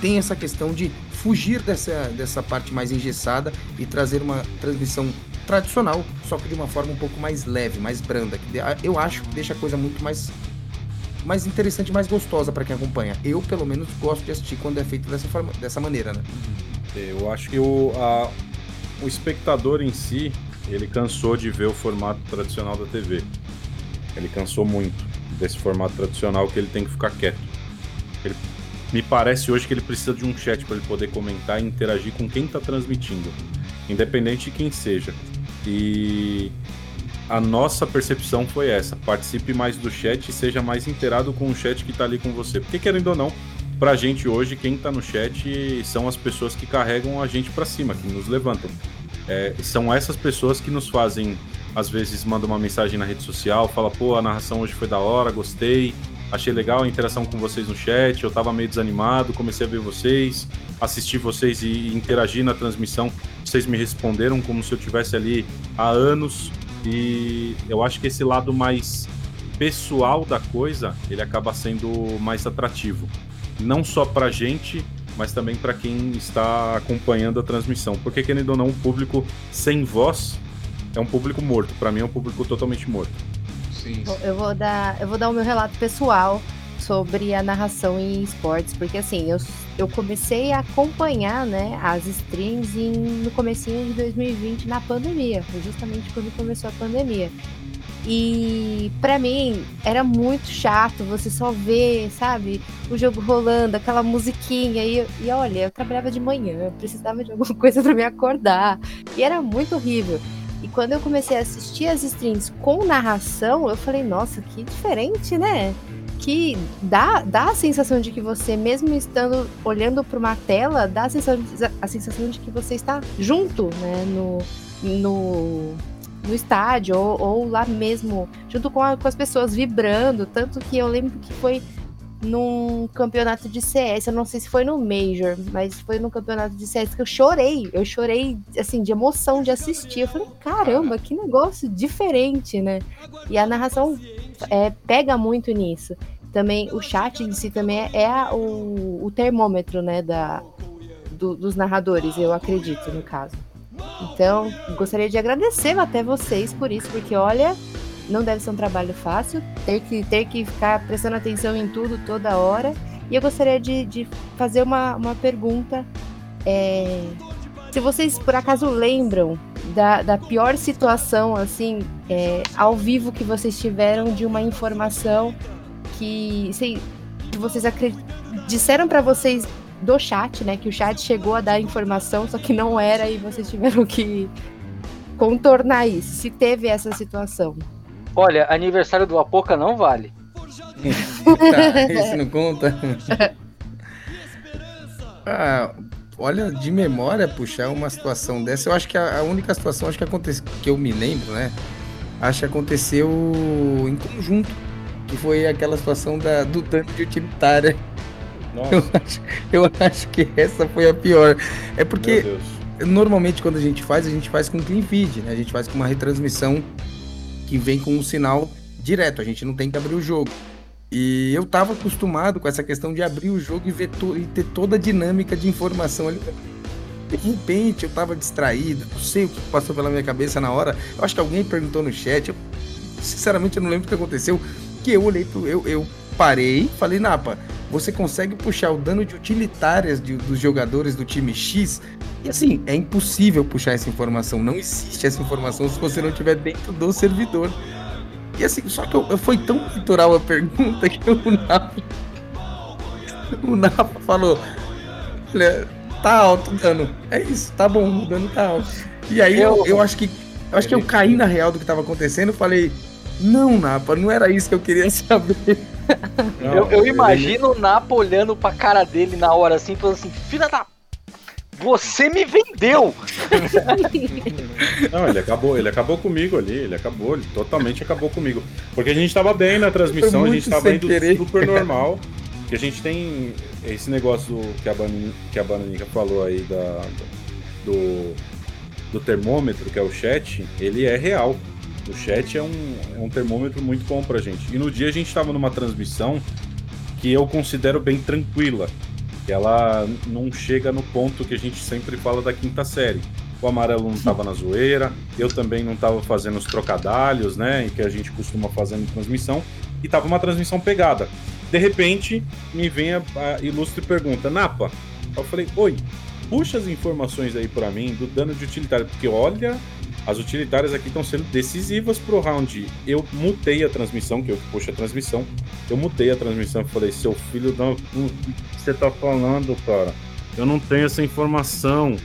tem essa questão de fugir dessa, dessa parte mais engessada e trazer uma transmissão tradicional, só que de uma forma um pouco mais leve, mais branda. Que eu acho que deixa a coisa muito mais, mais interessante, mais gostosa para quem acompanha. Eu, pelo menos, gosto de assistir quando é feito dessa, forma, dessa maneira, né? Eu acho que o, a- o espectador em si, ele cansou de ver o formato tradicional da TV. Ele cansou muito desse formato tradicional que ele tem que ficar quieto. Ele, me parece hoje que ele precisa de um chat para ele poder comentar e interagir com quem está transmitindo, independente de quem seja. E a nossa percepção foi essa: participe mais do chat e seja mais inteirado com o chat que está ali com você. Porque querendo ou não, pra gente hoje, quem tá no chat são as pessoas que carregam a gente pra cima, que nos levantam. É, são essas pessoas que nos fazem, às vezes, mandam uma mensagem na rede social, fala, pô, a narração hoje foi da hora, gostei, achei legal a interação com vocês no chat, eu tava meio desanimado, comecei a ver vocês, assistir vocês e interagir na transmissão, vocês me responderam como se eu tivesse ali há anos, e eu acho que esse lado mais pessoal da coisa, ele acaba sendo mais atrativo não só pra gente, mas também pra quem está acompanhando a transmissão. Porque, querendo ou não, um público sem voz é um público morto. Pra mim, é um público totalmente morto. Sim. Eu vou dar, eu vou dar o meu relato pessoal sobre a narração em esportes, porque assim, eu, eu comecei a acompanhar, né, as streams em, no comecinho de 2020 na pandemia, foi justamente quando começou a pandemia. E para mim era muito chato você só ver, sabe, o jogo rolando, aquela musiquinha. E, e olha, eu trabalhava de manhã, precisava de alguma coisa para me acordar. E era muito horrível. E quando eu comecei a assistir as streams com narração, eu falei, nossa, que diferente, né? Que dá, dá a sensação de que você, mesmo estando olhando para uma tela, dá a sensação, a sensação de que você está junto, né? No, no, no estádio, ou, ou lá mesmo, junto com, a, com as pessoas vibrando. Tanto que eu lembro que foi num campeonato de CS, eu não sei se foi no Major, mas foi num campeonato de CS que eu chorei. Eu chorei, assim, de emoção de assistir. Eu falei, caramba, que negócio diferente, né? E a narração é, pega muito nisso. Também o chat em si também é, é a, o, o, termômetro, né, da, do, dos narradores, eu acredito, no caso. Então, gostaria de agradecer até vocês por isso, porque olha, não deve ser um trabalho fácil, ter que, ter que ficar prestando atenção em tudo toda hora. E eu gostaria de, de fazer uma, uma pergunta. É, se vocês por acaso lembram da, da pior situação, assim, é, ao vivo que vocês tiveram de uma informação que, sei, que vocês disseram para vocês do chat, né? Que o chat chegou a dar informação, só que não era e vocês tiveram que contornar isso. Se teve essa situação. Olha, aniversário do Apoca não vale. tá, esse não conta. ah, olha, de memória, puxar uma situação dessa, eu acho que a, a única situação acho que, aconteceu, que eu me lembro, né? Acho que aconteceu em conjunto, que foi aquela situação da, do tanque de utilitária. Nossa. Eu acho, eu acho que essa foi a pior. É porque normalmente quando a gente faz, a gente faz com clean feed, né? A gente faz com uma retransmissão que vem com um sinal direto, a gente não tem que abrir o jogo. E eu estava acostumado com essa questão de abrir o jogo e, ver e ter toda a dinâmica de informação ali. De repente eu estava distraído, não sei o que passou pela minha cabeça na hora. Eu acho que alguém perguntou no chat. Eu, sinceramente, eu não lembro o que aconteceu. Que eu olhei pro. Eu, eu parei falei, Napa, você consegue puxar o dano de utilitárias de, dos jogadores do time X e assim, é impossível puxar essa informação. Não existe essa informação se você não estiver dentro do servidor. E assim, só que eu, eu foi tão natural a pergunta que o Napa. O Napa falou: Olha, tá alto o dano. É isso, tá bom, o dano tá alto. E aí eu, eu acho que. Eu acho que eu caí na real do que tava acontecendo. Falei, não, Napa, não era isso que eu queria saber. Não, eu, eu imagino ele... o Napa olhando pra cara dele na hora assim, falando assim, filha da você me vendeu! Não, ele acabou, ele acabou comigo ali, ele acabou, ele totalmente acabou comigo. Porque a gente tava bem na transmissão, a gente tava indo querer. super normal. Que a gente tem esse negócio que a, Ban que a Bananica falou aí da, do, do termômetro, que é o chat, ele é real. O chat é um, é um termômetro muito bom pra gente. E no dia a gente tava numa transmissão que eu considero bem tranquila ela não chega no ponto que a gente sempre fala da quinta série. O amarelo não estava na zoeira, eu também não estava fazendo os trocadalhos, né, que a gente costuma fazer em transmissão, e tava uma transmissão pegada. De repente, me vem a, a ilustre pergunta, Napa. Eu falei, oi, puxa as informações aí para mim do dano de utilitário, porque olha, as utilitárias aqui estão sendo decisivas pro round. Eu mutei a transmissão, que eu puxo a transmissão. Eu mutei a transmissão e falei, seu filho da. O que você tá falando, cara? Eu não tenho essa informação.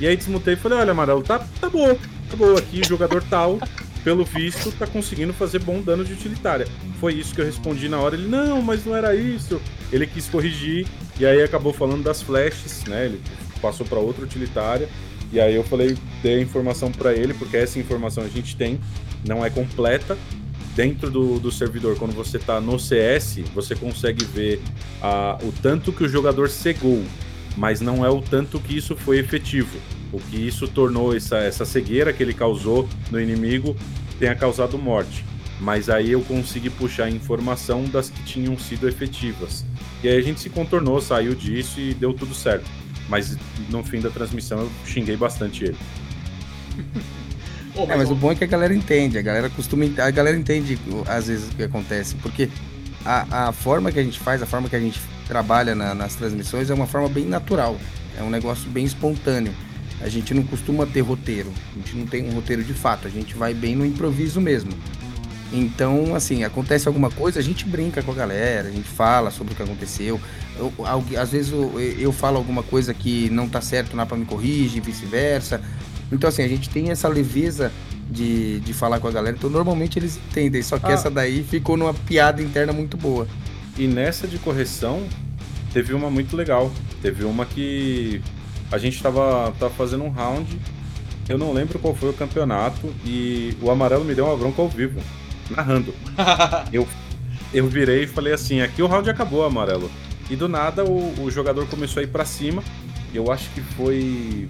E aí desmutei e falei, olha, amarelo, tá, tá bom, tá bom, aqui jogador tal, pelo visto, tá conseguindo fazer bom dano de utilitária. Foi isso que eu respondi na hora. Ele, não, mas não era isso. Ele quis corrigir, e aí acabou falando das flashes, né? Ele passou para outra utilitária. E aí eu falei, dei a informação para ele, porque essa informação a gente tem, não é completa. Dentro do, do servidor, quando você está no CS, você consegue ver o tanto que o jogador cegou, mas não é o tanto que isso foi efetivo. O que isso tornou essa, essa cegueira que ele causou no inimigo tenha causado morte. Mas aí eu consegui puxar informação das que tinham sido efetivas. E aí a gente se contornou, saiu disso e deu tudo certo. Mas no fim da transmissão eu xinguei bastante ele. Oh, mas é, mas o bom é que a galera entende, a galera costuma. A galera entende às vezes o que acontece, porque a, a forma que a gente faz, a forma que a gente trabalha na, nas transmissões é uma forma bem natural. É um negócio bem espontâneo. A gente não costuma ter roteiro. A gente não tem um roteiro de fato. A gente vai bem no improviso mesmo. Então, assim, acontece alguma coisa, a gente brinca com a galera, a gente fala sobre o que aconteceu. Eu, às vezes eu, eu falo alguma coisa que não tá certo, na para me corrige, e vice-versa. Então, assim, a gente tem essa leveza de, de falar com a galera. Então, normalmente eles entendem. Só que Ah. essa daí ficou numa piada interna muito boa. E nessa de correção, teve uma muito legal. Teve uma que a gente tava, tava fazendo um round. Eu não lembro qual foi o campeonato. E o amarelo me deu uma bronca ao vivo, narrando. eu, eu virei e falei assim: aqui o round acabou, amarelo. E do nada o, o jogador começou a ir pra cima. Eu acho que foi.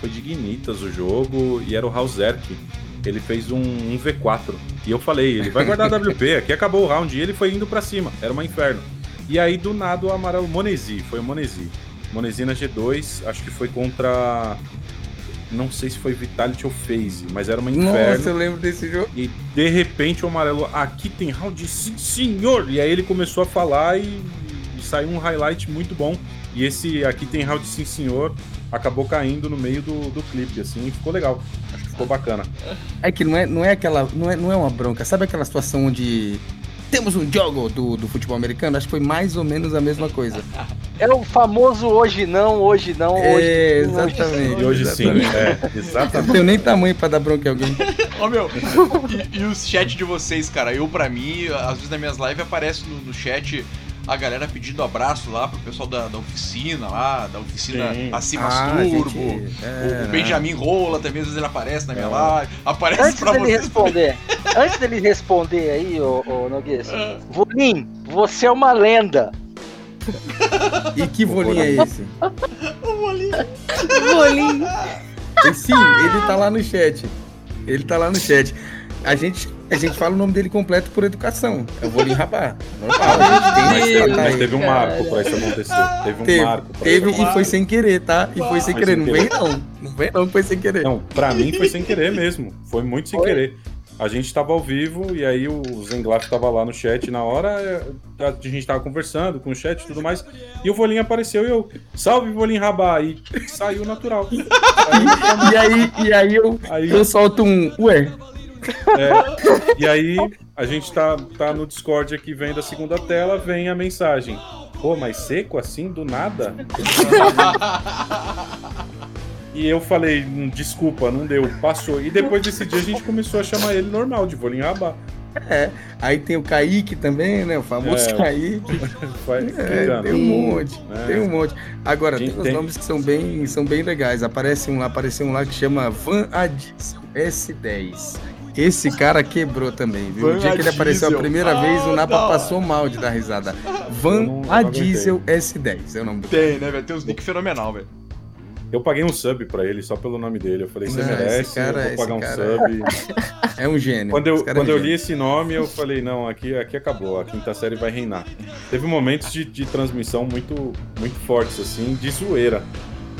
Foi de Guinitas o jogo. E era o Hauserk. Ele fez um, um V4. E eu falei, ele vai guardar WP, aqui acabou o round. E ele foi indo pra cima, era uma inferno. E aí, do nada, o amarelo Monesi, foi o Monesi. Monesi na G2, acho que foi contra. Não sei se foi Vitality ou FaZe, mas era uma inferno. Nossa, eu lembro desse jogo. E de repente o amarelo, aqui tem round, sim senhor! E aí ele começou a falar e, e saiu um highlight muito bom. E esse aqui tem round, sim senhor, acabou caindo no meio do, do clipe, assim, e ficou legal. Acho que ficou bacana. É que não é, não é aquela. Não é, não é uma bronca. Sabe aquela situação onde temos um jogo do, do futebol americano? Acho que foi mais ou menos a mesma coisa. É o famoso hoje não, hoje não, hoje É, sim, hoje exatamente. E hoje sim, Exatamente. é, Eu exatamente. não tenho nem tamanho pra dar bronca em alguém. Ó, meu, e, e os chat de vocês, cara? Eu, pra mim, às vezes nas minhas lives aparece no, no chat a galera pedindo abraço lá pro pessoal da, da oficina lá, da oficina Sim. Acima Ah, Turbo. gente, é, o, o Benjamin Rola também, às vezes ele aparece na minha É. live. Aparece Antes pra dele vocês. responder, antes dele responder aí, ô, ô Noguês, Ah. Volim, você é uma lenda. E que volinho é esse? Bolinho. E sim, ele tá lá no chat. Ele tá lá no chat. A gente, a gente fala o nome dele completo por educação. É o Volim Rabá. Normal, a gente tem Mas, teve, mas teve um marco pra isso acontecer. Teve um Teve, marco pra teve isso e foi sem querer, tá? E foi sem Foi querer. sem Não vem não. Não vem não, foi sem querer. Não, pra mim foi sem querer mesmo. Foi muito sem querer. A gente tava ao vivo e aí o Zenglaf tava lá no chat na hora, é, a gente tava conversando com o chat e tudo mais, e o Volinho apareceu e eu, salve Volinho Rabá, e saiu natural. E aí, e aí eu, Aí, eu solto um. Ué, é, e aí a gente tá, tá no Discord aqui vendo a segunda tela, vem a mensagem. Pô, mas seco assim, do nada? E eu falei, "Hum, desculpa, não deu, passou. E depois desse dia a gente começou a chamar ele normal, de Volinho Rabá. aí tem o Kaique também, né? O famoso É. Kaique. É, tem um monte, É. tem um monte. Agora, tem uns tem- nomes que são bem, são bem legais. Aparece um lá, apareceu um lá que chama Van Adiesel S10. Esse cara quebrou também, viu? Van o dia que ele apareceu a Adiesel. primeira vez, o Ah, Napa da hora. passou mal de dar risada. Van não- não Adiesel S10 é o nome do Tem, né, velho? Tem uns nick fenomenal, velho. Eu paguei um sub pra ele só pelo nome dele. Eu falei, você Não, merece, esse cara- eu vou pagar um sub. É um gênio. Quando eu, é um quando eu gênio. li esse nome, eu falei, não, aqui, aqui acabou, a quinta série vai reinar. Teve momentos de, de transmissão muito, muito fortes, assim, de zoeira.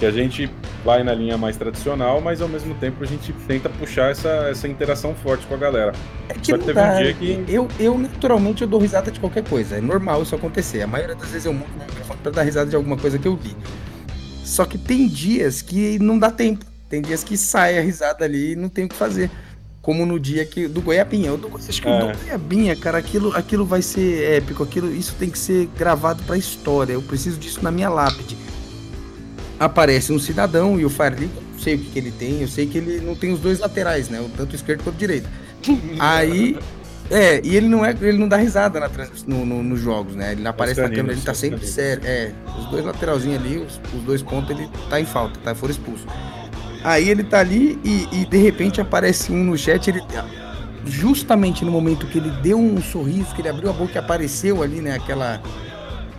Que a gente vai na linha mais tradicional, mas ao mesmo tempo a gente tenta puxar essa, essa interação forte com a galera. É que Só que teve um dia que- Eu, eu, naturalmente, eu dou risada de qualquer coisa. É normal isso acontecer. A maioria das vezes eu mudo meu microfone pra dar risada de alguma coisa que eu vi. Só que tem dias que não dá tempo. Tem dias que sai a risada ali e não tem o que fazer. Como no dia que do Goiabinha. Eu do, acho que o É. do Goiabinha, cara, aquilo, aquilo vai ser épico. Aquilo, isso tem que ser gravado pra história. Eu preciso disso na minha lápide. Aparece um cidadão e o Farley, não sei o que, que ele tem. Eu sei que ele não tem os dois laterais, né? Tanto esquerdo quanto direito. Aí. É, e ele não é, ele não dá risada na no, no- nos jogos, né? Ele aparece na caninos, câmera, ele tá os sempre sério. É, os dois lateralzinhos ali, os, os dois pontos, ele tá em falta, tá? Foram expulso. Aí ele tá ali e, e, de repente aparece um no chat, ele. Justamente no momento que ele deu um sorriso, que ele abriu a boca e apareceu ali, né? Aquela.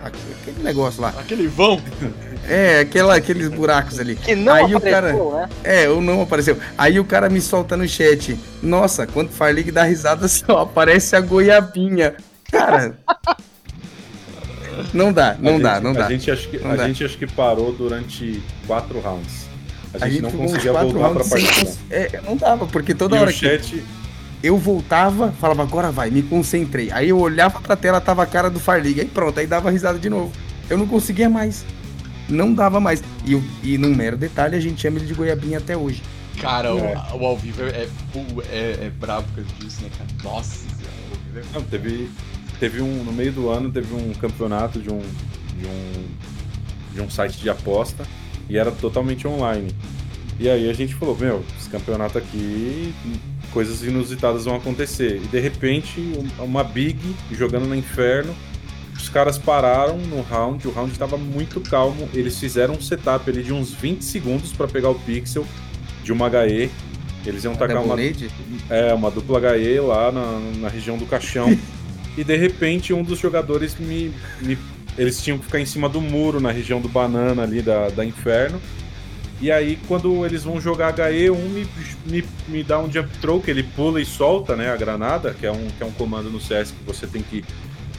Aquele negócio lá. Aquele vão. É, aquela, aqueles buracos ali. Que não Aí o apareceu, né? É, ou não apareceu. Aí o cara me solta no chat. Nossa, quando o Farlig dá risada, só aparece a goiabinha. Cara. Não dá, não A dá, gente- não a dá. Gente acho que, Não a dá. gente acho que parou durante quatro rounds. A A gente, gente não conseguia voltar pra partida. É, não dava, porque toda E hora o que chat, eu voltava, falava, agora vai, me concentrei. Aí eu olhava pra tela, tava a cara do Farlig, aí pronto, aí dava risada de novo. Eu não conseguia mais. Não dava mais. E, o- e num mero detalhe, a gente chama ele de goiabinha até hoje. Cara, o- É. o, ao vivo é, é, é, é brabo por causa disso, né, cara? Nossa senhora. Não, teve, teve um. No meio do ano teve um campeonato de um. de um. de um site de aposta e era totalmente online. E aí a gente falou, meu, esse campeonato aqui, coisas inusitadas vão acontecer. E de repente, um- uma Big jogando no inferno. Os caras pararam no round, o round estava muito calmo. Eles fizeram um setup ali de uns 20 segundos para pegar o pixel de uma HE. Eles iam tacar uma, Double Nade? é, uma dupla HE lá na, na região do caixão. e de repente um dos jogadores me, me- Eles tinham que ficar em cima do muro na região do banana ali da, da inferno. E aí, quando eles vão jogar HE, um me, me, me dá um jump throw, que ele pula e solta né, a granada, que é, um, que é um comando no CS que você tem que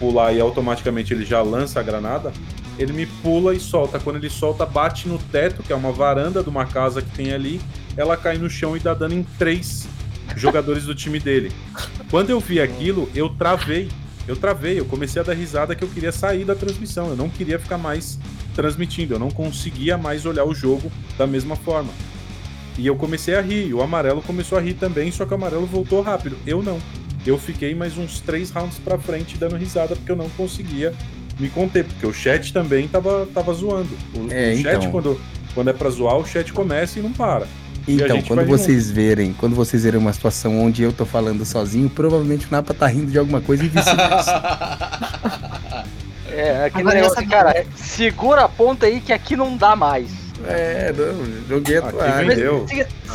pular e automaticamente ele já lança a granada. Ele me pula e solta. Quando ele solta, bate no teto, que é uma varanda de uma casa que tem ali. Ela cai no chão e dá dano em três jogadores do time dele. Quando eu vi aquilo, eu travei. Eu travei, eu comecei a dar risada que eu queria sair da transmissão. Eu não queria ficar mais transmitindo, eu não conseguia mais olhar o jogo da mesma forma. E eu comecei a rir, o amarelo começou a rir também, só que o amarelo voltou rápido. Eu não. Eu fiquei mais uns três rounds pra frente dando risada porque eu não conseguia me conter, porque o chat também tava, tava zoando. O, É, o chat, então. quando, quando é pra zoar, o chat começa e não para. Então, quando vocês verem, quando vocês verem uma situação onde eu tô falando sozinho, provavelmente o Napa tá rindo de alguma coisa e vice-versa. É, aquele Agora já negócio, cara, é, segura a ponta aí que aqui não dá mais. é, não, joguei a Aqui toalha.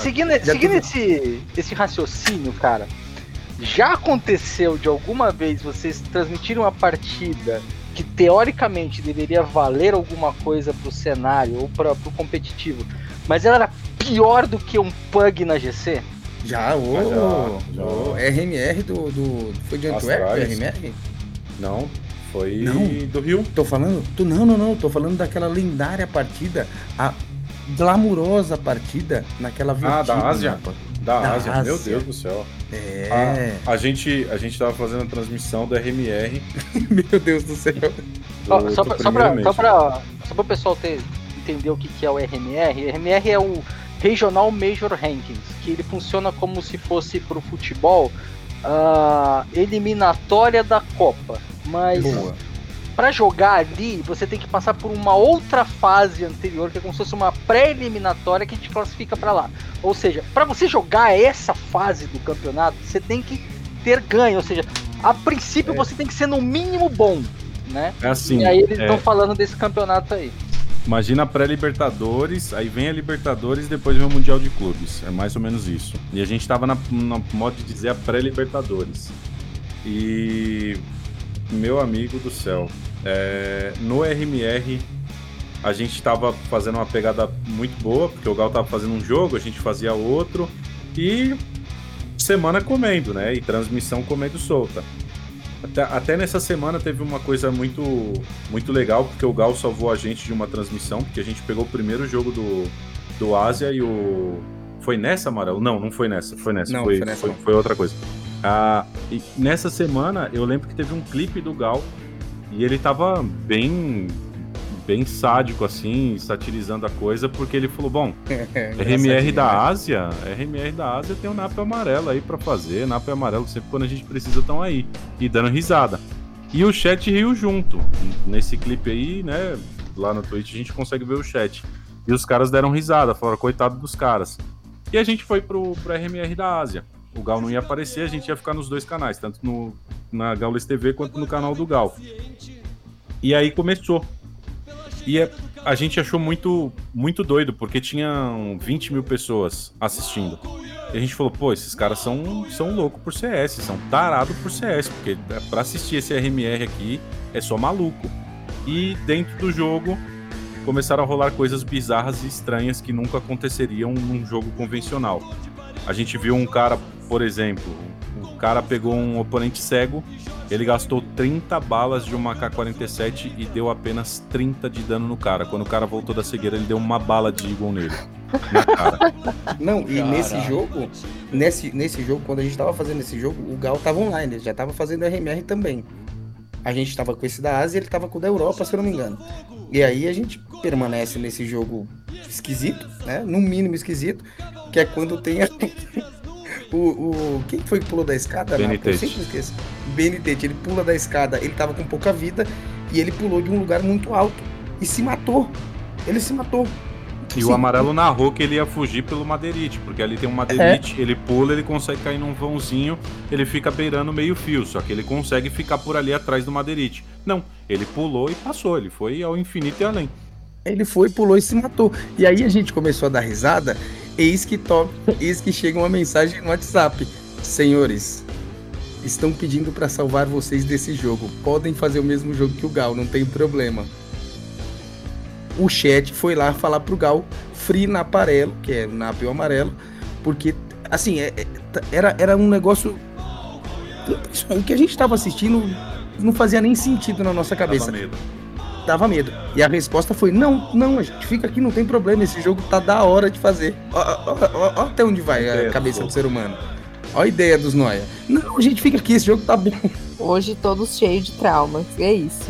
Seguindo, seguindo esse, esse raciocínio, cara, já aconteceu de alguma vez vocês transmitirem uma partida que teoricamente deveria valer alguma coisa pro cenário ou pra, pro competitivo, mas ela era pior do que um pug na GC? Já, o, Já, já. o RMR do, do. Foi de Antwerp. RMR? Não, foi Não. do Rio. Tô falando. Tô, não, não, não. Tô falando daquela lendária partida. A glamurosa partida naquela Ah, da Ásia? Napa. Da, Da Ásia. meu Ásia. Deus do céu. É. A gente, a gente tava fazendo a transmissão do RMR. Meu Deus do céu. Do- só, do pra, só, pra, só, pra, só pra o pessoal ter, entender o que, que é o RMR, RMR é o Regional Major Rankings, que ele funciona como se fosse pro futebol a eliminatória da Copa. Mas Boa. Para jogar ali, você tem que passar por uma outra fase anterior, que é como se fosse uma pré-eliminatória que te classifica para lá. Ou seja, para você jogar essa fase do campeonato, você tem que ter ganho. Ou seja, a princípio É. você tem que ser no mínimo bom, né? É assim. e aí eles é, estão falando desse campeonato aí. Imagina a pré-Libertadores, aí vem a Libertadores e depois vem o Mundial de Clubes. É mais ou menos isso. E a gente tava na, na modo de dizer a pré-Libertadores. E. Meu amigo do céu. é, no RMR a gente tava fazendo uma pegada muito boa, porque o Gal tava fazendo um jogo, a gente fazia outro. E semana comendo, né? E transmissão comendo solta. Até, até nessa semana teve uma coisa muito, muito legal, porque o Gal salvou a gente de uma transmissão, porque a gente pegou o primeiro jogo do, do Ásia e o. Foi nessa, Amarelo? Não, não foi nessa, foi nessa. Não, foi, foi nessa foi, não. foi outra coisa. Ah, e nessa semana eu lembro que teve um clipe do Gal e ele tava bem. Bem sádico, assim, satirizando a coisa, porque ele falou: Bom, RMR da Ásia, RMR da Ásia tem o NAP amarelo aí pra fazer, NAP amarelo sempre quando a gente precisa estão aí e dando risada. E o chat riu junto. Nesse clipe aí, né, lá no Twitch a gente consegue ver o chat. E os caras deram risada, falaram coitado dos caras. E a gente foi pro, pro RMR da Ásia. O Gal não ia aparecer, a gente ia ficar nos dois canais, tanto no, na Gaules TV quanto no canal do Gal. E aí começou. E é- a gente achou muito, muito doido, porque tinham 20 mil pessoas assistindo. E a gente falou, pô, esses caras são, são loucos por CS, são tarados por CS, porque é, pra assistir esse RMR aqui é só maluco. E dentro do jogo começaram a rolar coisas bizarras e estranhas que nunca aconteceriam num jogo convencional. A gente viu um cara, por exemplo, o cara pegou um oponente cego, ele gastou 30 balas de uma K-47 e deu apenas 30 de dano no cara. Quando o cara voltou da cegueira, ele deu uma bala de Eagle nele. Na cara. Não, e Caraca. nesse jogo, nesse, nesse jogo, quando a gente tava fazendo esse jogo, o Gal tava online, ele já tava fazendo RMR também. A gente tava com esse da Ásia e ele tava com o da Europa, se eu não me engano. E aí a gente permanece nesse jogo esquisito, né? No mínimo esquisito, que é quando tem a- O, o, quem foi que pulou da escada? Marco? Eu sempre esqueço. Ele pula da escada, ele tava com pouca vida e ele pulou de um lugar muito alto e se matou. Ele se matou. E Sim. o amarelo narrou que ele ia fugir pelo Madeirite, porque ali tem um Madeirite, ele pula, ele consegue cair num vãozinho, ele fica beirando meio fio, só que ele consegue ficar por ali atrás do Madeirite. Não, ele pulou e passou, ele foi ao infinito e além. Ele foi, pulou e se matou. E aí a gente começou a dar risada. Eis que top, eis que chega uma mensagem no WhatsApp. Senhores, estão pedindo pra salvar vocês desse jogo. Podem fazer o mesmo jogo que o Gal, não tem problema. O chat foi lá falar pro Gal free na aparelo, que é na apel amarelo, porque assim, é- é- era, era um negócio o que a gente tava assistindo não fazia nem sentido na nossa cabeça Dava medo. E a resposta foi: não, não, a gente fica aqui, não tem problema, esse jogo tá da hora de fazer. Ó, ó, ó, ó, ó até onde vai a cabeça do ser humano. Ó a ideia dos Noia. Não, a gente fica aqui, esse jogo tá bom. Hoje todos cheios de traumas. É isso.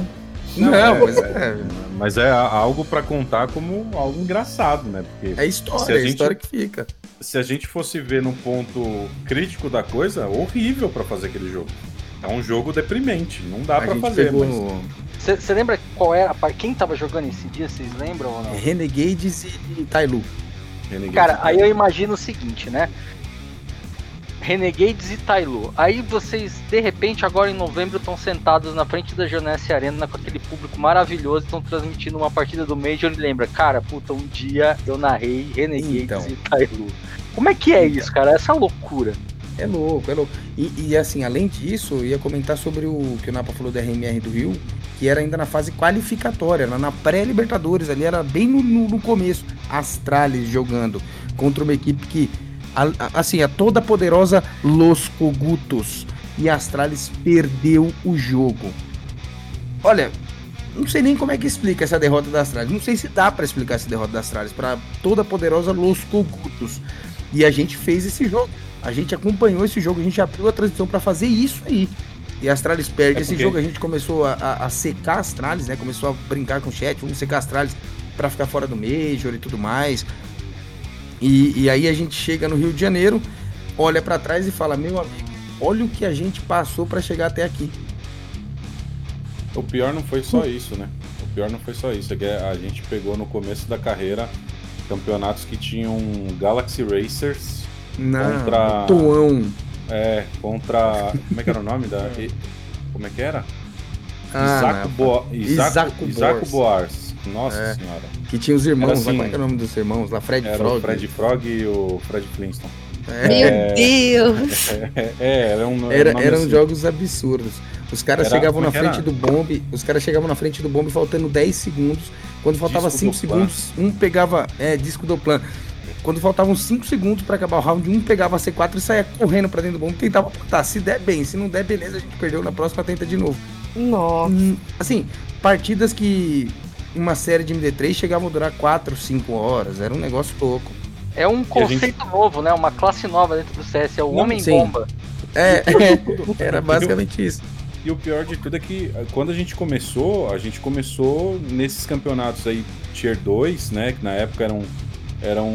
Não, é, mas é, Mas é algo pra contar como algo engraçado, né? Porque é história, Se a é gente- história que fica. se a gente fosse ver num ponto crítico da coisa, horrível pra fazer aquele jogo. É um jogo deprimente, não dá a pra gente fazer, pegou mas Você lembra qual era a quem tava jogando esse dia? Vocês lembram ou não? Renegades e, e Tailu. Renegade Cara, aí eu imagino o seguinte, né? Renegades e Tailu. Aí vocês, de repente, agora em novembro, estão sentados na frente da Jonesse Arena com aquele público maravilhoso, estão transmitindo uma partida do Major e lembra, cara, puta, um dia eu narrei Renegades Então. e Tailu. Como é que é isso, cara? Essa loucura. É louco, é louco. E, e, assim, além disso, eu ia comentar sobre o que o Napa falou da RMR do Rio, que era ainda na fase qualificatória, na pré-Libertadores, ali era bem no, no- começo. Astralis jogando contra uma equipe que, a- a- assim, a toda poderosa Los Cogutos. E a Astralis perdeu o jogo. Olha, não sei nem como é que explica essa derrota da Astralis. Não sei se dá pra explicar essa derrota da Astralis para toda poderosa Los Cogutos. E a gente fez esse jogo. A gente acompanhou esse jogo, a gente abriu a transição pra fazer isso aí. E a Astralis perde É esse jogo, a gente começou a, a- a secar a Astralis, né? Começou a brincar com o chat, vamos secar a Astralis pra ficar fora do Major e tudo mais. E, e aí a gente chega no Rio de Janeiro, olha pra trás e fala: Meu amigo, olha o que a gente passou pra chegar até aqui. O pior não foi só isso, né? O pior não foi só isso. É que a gente pegou no começo da carreira campeonatos que tinham Galaxy Racers Na Contra- Toão. é, contra. Como é que era o nome da. e- Como é que era? Ah, Isaco, Bo... Isaco, Isaco Isaco Boars. Boars. Nossa É. senhora. que tinha os irmãos, Era lá, assim, qual é que é o nome dos irmãos? Lá, Fred Era Frog. o Fred Frog e o Fred Flintstone. É, Meu Deus! É, é, era um. Era- um nome eram assim. jogos absurdos. Os caras Era- chegavam como na é era? frente do bombe, os caras chegavam na frente do bombe faltando 10 segundos. Quando faltava Disco 5 Doplan. segundos, um pegava. É, disco do plan. Quando faltavam 5 segundos pra acabar o round, um pegava a C4 e saía correndo pra dentro do bombe e tentava apontar. Se der bem, se não der, beleza, a gente perdeu. Na próxima tenta de novo. Nossa. Hum, Assim, partidas que uma série de MD3 chegavam a durar 4, 5 horas. Era um negócio louco. É um conceito novo, né? Uma classe nova dentro do CS, é o. Homem-Bomba. É, era basicamente isso. E o pior de tudo é que eh, quando a gente começou, a gente começou nesses campeonatos aí Tier 2, né? Que na época eram, eram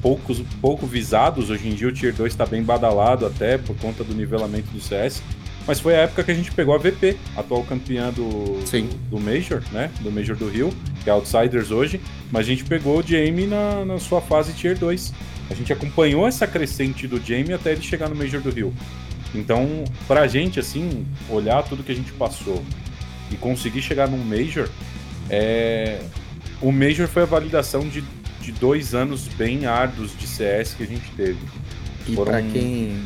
poucos, pouco visados. Hoje em dia o Tier 2 está bem badalado até por conta do nivelamento do CS. Mas foi a época que a gente pegou a VP, atual campeã do, Sim. do Major, né? Do Major do Rio, que é Outsiders hoje. Mas a gente pegou o Jamie na, na sua fase Tier 2. A gente acompanhou essa crescente do Jamie até ele chegar no Major do Rio. Então, pra gente, assim, olhar tudo que a gente passou e conseguir chegar num Major, é... o Major foi a validação de, de dois anos bem árduos de CS que a gente teve. E Foram- pra quem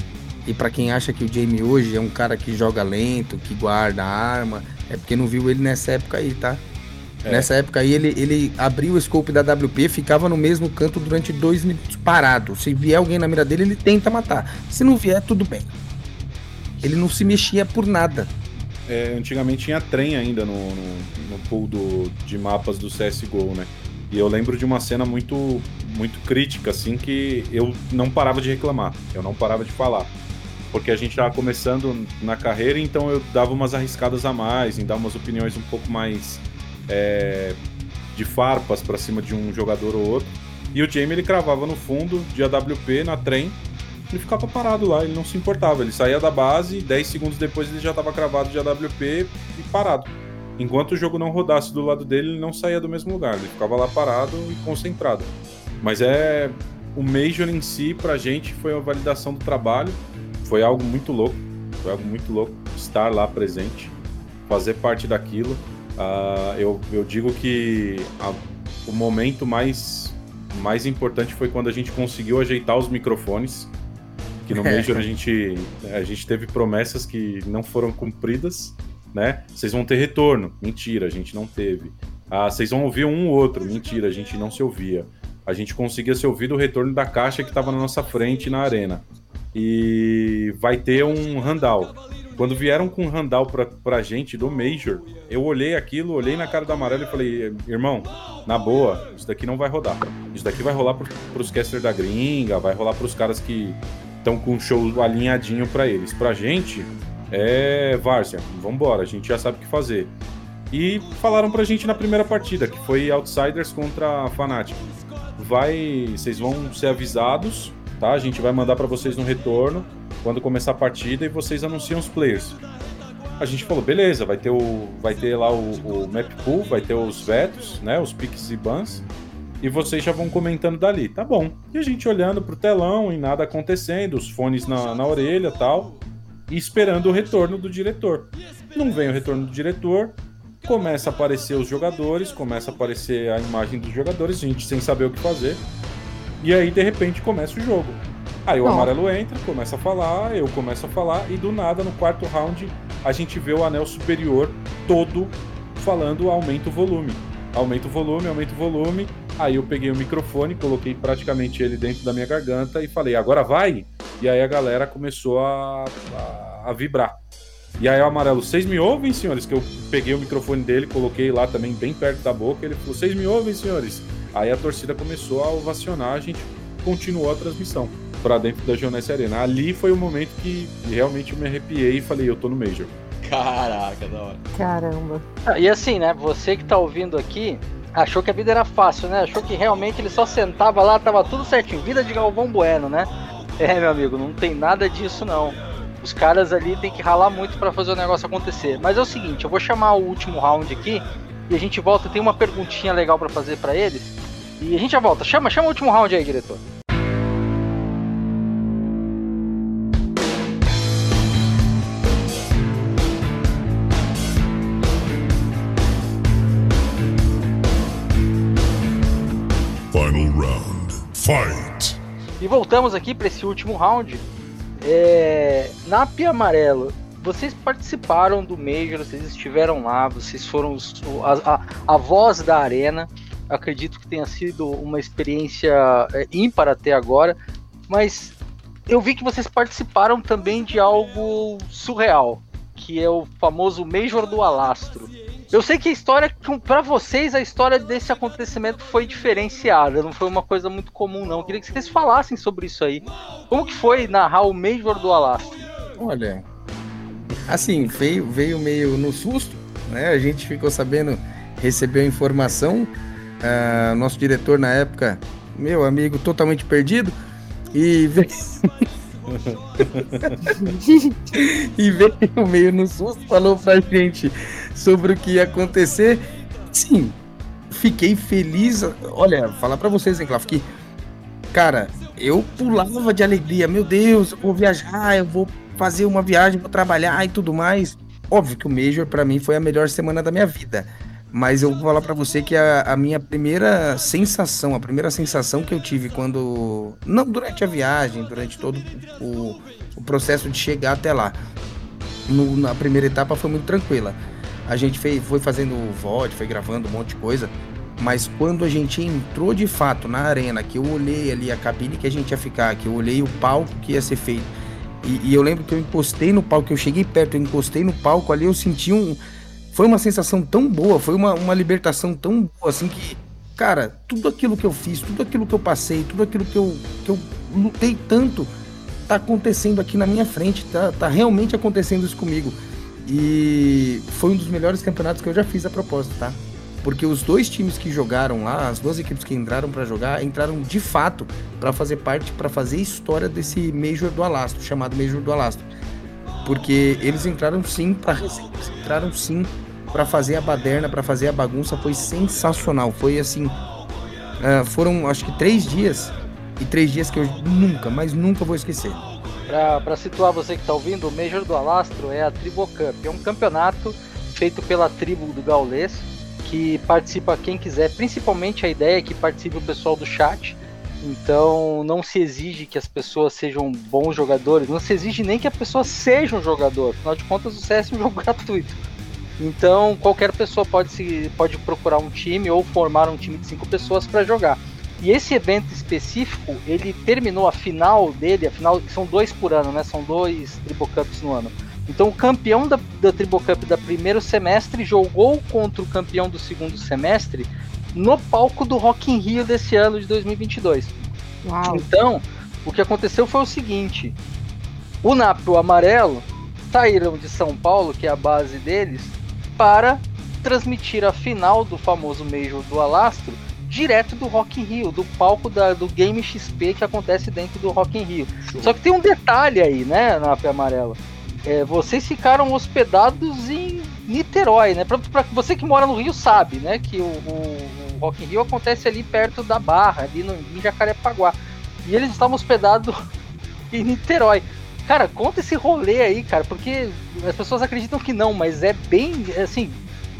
e para quem acha que o Jamie hoje é um cara que joga lento, que guarda arma, é porque não viu ele nessa época aí, tá? É. Nessa época aí ele, ele abriu o scope da WP, ficava no mesmo canto durante dois minutos parado. Se vier alguém na mira dele, ele tenta matar. Se não vier, tudo bem. Ele não se mexia por nada. É, antigamente tinha trem ainda no, no, no pool do, de mapas do CSGO, né? E eu lembro de uma cena muito, muito crítica, assim, que eu não parava de reclamar, eu não parava de falar. Porque a gente tava começando na carreira, então eu dava umas arriscadas a mais, em dar umas opiniões um pouco mais é, de farpas pra cima de um jogador ou outro. E o Jamie ele cravava no fundo de AWP na trem ele ficava parado lá, ele não se importava. Ele saía da base, 10 segundos depois ele já estava cravado de AWP e parado. Enquanto o jogo não rodasse do lado dele, ele não saía do mesmo lugar, ele ficava lá parado e concentrado. Mas é. O Major em si, pra gente, foi uma validação do trabalho, foi algo muito louco, foi algo muito louco estar lá presente, fazer parte daquilo. Uh, eu, eu digo que a, o momento mais, mais importante foi quando a gente conseguiu ajeitar os microfones que no Major a gente, a gente teve promessas que não foram cumpridas, né? Vocês vão ter retorno. Mentira, a gente não teve. Ah, vocês vão ouvir um ou outro. Mentira, a gente não se ouvia. A gente conseguia se ouvir do retorno da caixa que estava na nossa frente na arena. E vai ter um handal. Quando vieram com um handal pra, pra gente do Major, eu olhei aquilo, olhei na cara do amarelo e falei, irmão, na boa, isso daqui não vai rodar. Isso daqui vai rolar pro, pros casters da gringa, vai rolar pros caras que estão com o show alinhadinho para eles. Pra gente, é Várzea, vambora, a gente já sabe o que fazer. E falaram pra gente na primeira partida, que foi Outsiders contra Fnatic. Vai, vocês vão ser avisados, tá? A gente vai mandar para vocês no retorno quando começar a partida e vocês anunciam os players. A gente falou, beleza, vai ter o vai ter lá o, o map pool, vai ter os vetos, né, os picks e bans e vocês já vão comentando dali. Tá bom. E a gente olhando pro telão e nada acontecendo, os fones na, na orelha tal, e esperando o retorno do diretor. Não vem o retorno do diretor, começa a aparecer os jogadores, começa a aparecer a imagem dos jogadores, gente sem saber o que fazer. E aí, de repente, começa o jogo. Aí o Bom. amarelo entra, começa a falar, eu começo a falar, e do nada, no quarto round, a gente vê o anel superior todo falando aumenta o volume. Aumenta o volume, aumenta o volume, Aí eu peguei o microfone, coloquei praticamente ele dentro da minha garganta e falei, agora vai! E aí a galera começou a, a, a vibrar. E aí o amarelo, vocês me ouvem, senhores? Que eu peguei o microfone dele, coloquei lá também bem perto da boca. Ele falou, vocês me ouvem, senhores? Aí a torcida começou a ovacionar, a gente continuou a transmissão para dentro da Geonesse Arena. Ali foi o momento que realmente eu me arrepiei e falei, eu tô no Major. Caraca, da hora. Caramba. Ah, e assim, né, você que tá ouvindo aqui, achou que a vida era fácil, né? Achou que realmente ele só sentava lá, tava tudo certinho. Vida de Galvão Bueno, né? É, meu amigo, não tem nada disso não. Os caras ali tem que ralar muito para fazer o negócio acontecer. Mas é o seguinte, eu vou chamar o último round aqui e a gente volta. Tem uma perguntinha legal para fazer para eles. E a gente já volta. Chama, chama o último round aí, diretor. Fight! E voltamos aqui para esse último round. É, na Pia Amarelo, vocês participaram do Major, vocês estiveram lá, vocês foram os, a, a, a, voz da arena. Acredito que tenha sido uma experiência é, ímpar até agora, mas eu vi que vocês participaram também de algo surreal, que é o famoso Major do Alastro. Eu sei que a história, para vocês, a história desse acontecimento foi diferenciada, não foi uma coisa muito comum, não. Eu queria que vocês falassem sobre isso aí. Como que foi narrar o Major do Alastra? Olha, assim, veio, veio meio no susto, né? A gente ficou sabendo, recebeu informação. Uh, nosso diretor na época, meu amigo, totalmente perdido, e veio. e veio meio no susto, falou pra gente sobre o que ia acontecer. Sim, fiquei feliz. Olha, falar para vocês, hein, Cláudio, que, cara, eu pulava de alegria. Meu Deus, eu vou viajar, eu vou fazer uma viagem, vou trabalhar e tudo mais. Óbvio que o Major para mim foi a melhor semana da minha vida. Mas eu vou falar para você que a, a, minha primeira sensação, a primeira sensação que eu tive quando. Não durante a viagem, durante todo o, o processo de chegar até lá. No, na primeira etapa foi muito tranquila. A gente fez, foi fazendo VOD, foi gravando um monte de coisa. Mas quando a gente entrou de fato na arena, que eu olhei ali a cabine que a gente ia ficar, que eu olhei o palco que ia ser feito. E, e eu lembro que eu encostei no palco, eu cheguei perto, eu encostei no palco ali, eu senti um. Foi uma sensação tão boa, foi uma, uma libertação tão boa, assim que, cara, tudo aquilo que eu fiz, tudo aquilo que eu passei, tudo aquilo que eu, que eu lutei tanto, tá acontecendo aqui na minha frente, tá, tá realmente acontecendo isso comigo. E foi um dos melhores campeonatos que eu já fiz a propósito, tá? porque os dois times que jogaram lá, as duas equipes que entraram para jogar, entraram de fato para fazer parte, para fazer história desse Major do Alastro, chamado Major do Alastro. Porque eles entraram sim para entraram sim para fazer a baderna, para fazer a bagunça, foi sensacional. Foi assim, uh, foram acho que três dias e três dias que eu nunca, mas nunca vou esquecer. Para situar você que está ouvindo, o Major do Alastro é a Tribo Cup, é um campeonato feito pela tribo do Gaulês, que participa quem quiser, principalmente a ideia é que participe o pessoal do chat. Então não se exige que as pessoas sejam bons jogadores, não se exige nem que a pessoa seja um jogador. Afinal de contas, o CS é um jogo gratuito. Então qualquer pessoa pode, se, pode procurar um time ou formar um time de cinco pessoas para jogar. E esse evento específico, ele terminou a final dele, a final são dois por ano, né? São dois Cups no ano. Então o campeão da, da Cup da primeiro semestre jogou contra o campeão do segundo semestre no palco do Rock in Rio desse ano de 2022. Uau. Então, o que aconteceu foi o seguinte: o NAP e o Amarelo saíram de São Paulo, que é a base deles, para transmitir a final do famoso Major do Alastro direto do Rock in Rio, do palco da, do Game XP que acontece dentro do Rock in Rio. Show. Só que tem um detalhe aí, né, NAP Amarelo. É, vocês ficaram hospedados em Niterói, né? Pra, pra, você que mora no Rio sabe, né? Que o, o, o Rock in Rio acontece ali perto da Barra, ali no, em Jacarepaguá. E eles estavam hospedados em Niterói. Cara, conta esse rolê aí, cara, porque as pessoas acreditam que não, mas é bem, assim,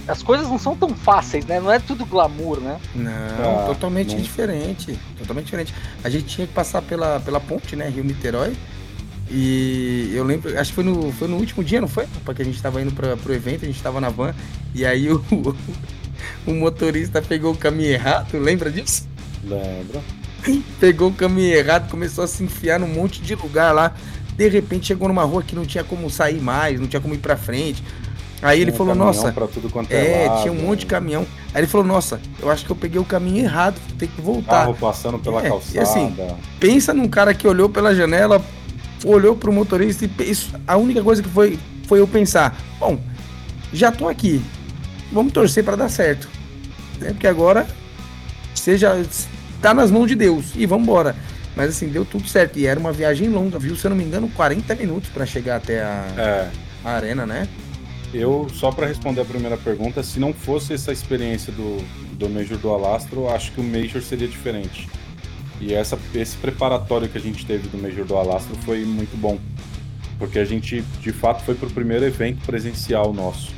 as coisas não são tão fáceis, né? Não é tudo glamour, né? Não, ah, totalmente não. diferente. Totalmente diferente. A gente tinha que passar pela, pela ponte, né? Rio Niterói. E eu lembro, acho que foi no, foi no último dia, não foi? Porque a gente tava indo pra, pro evento, a gente tava na van. E aí o, o motorista pegou o caminho errado, lembra disso? Lembro. Pegou o caminho errado, começou a se enfiar num monte de lugar lá. De repente chegou numa rua que não tinha como sair mais, não tinha como ir pra frente. Aí ele falou, nossa. é, é tinha um monte de caminhão. Aí ele falou, nossa, eu acho que eu peguei o caminho errado, tem que voltar. Carro passando pela é, calçada. E assim, pensa num cara que olhou pela janela, olhou pro motorista e isso, a única coisa que foi, foi eu pensar, bom, já tô aqui, vamos torcer para dar certo. Né? Porque agora seja tá nas mãos de Deus e vamos embora. Mas assim, deu tudo certo. E era uma viagem longa, viu? Se eu não me engano, 40 minutos para chegar até a, é. a arena, né? Eu, só para responder a primeira pergunta, se não fosse essa experiência do, do Major do Alastro, acho que o Major seria diferente. E essa, esse preparatório que a gente teve do Major do Alastro foi muito bom. Porque a gente, de fato, foi pro primeiro evento presencial nosso.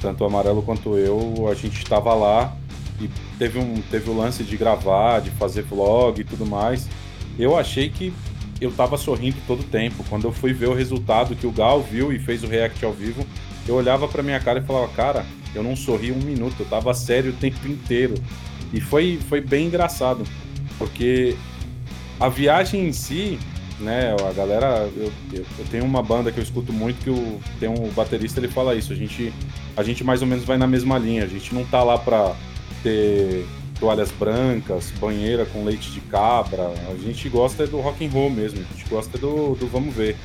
Tanto o Amarelo quanto eu, a gente estava lá e teve, um, teve o lance de gravar, de fazer vlog e tudo mais. Eu achei que eu tava sorrindo todo o tempo. Quando eu fui ver o resultado que o Gal viu e fez o react ao vivo, eu olhava pra minha cara e falava, cara, eu não sorri um minuto, eu tava sério o tempo inteiro. E foi, foi bem engraçado, porque a viagem em si, né, a galera, eu, eu, eu, tenho uma banda que eu escuto muito que o, tem um baterista, ele fala isso, a gente, a gente mais ou menos vai na mesma linha, a gente não tá lá pra ter toalhas brancas, banheira com leite de cabra, a gente gosta do rock and roll mesmo, a gente gosta do, do vamos ver.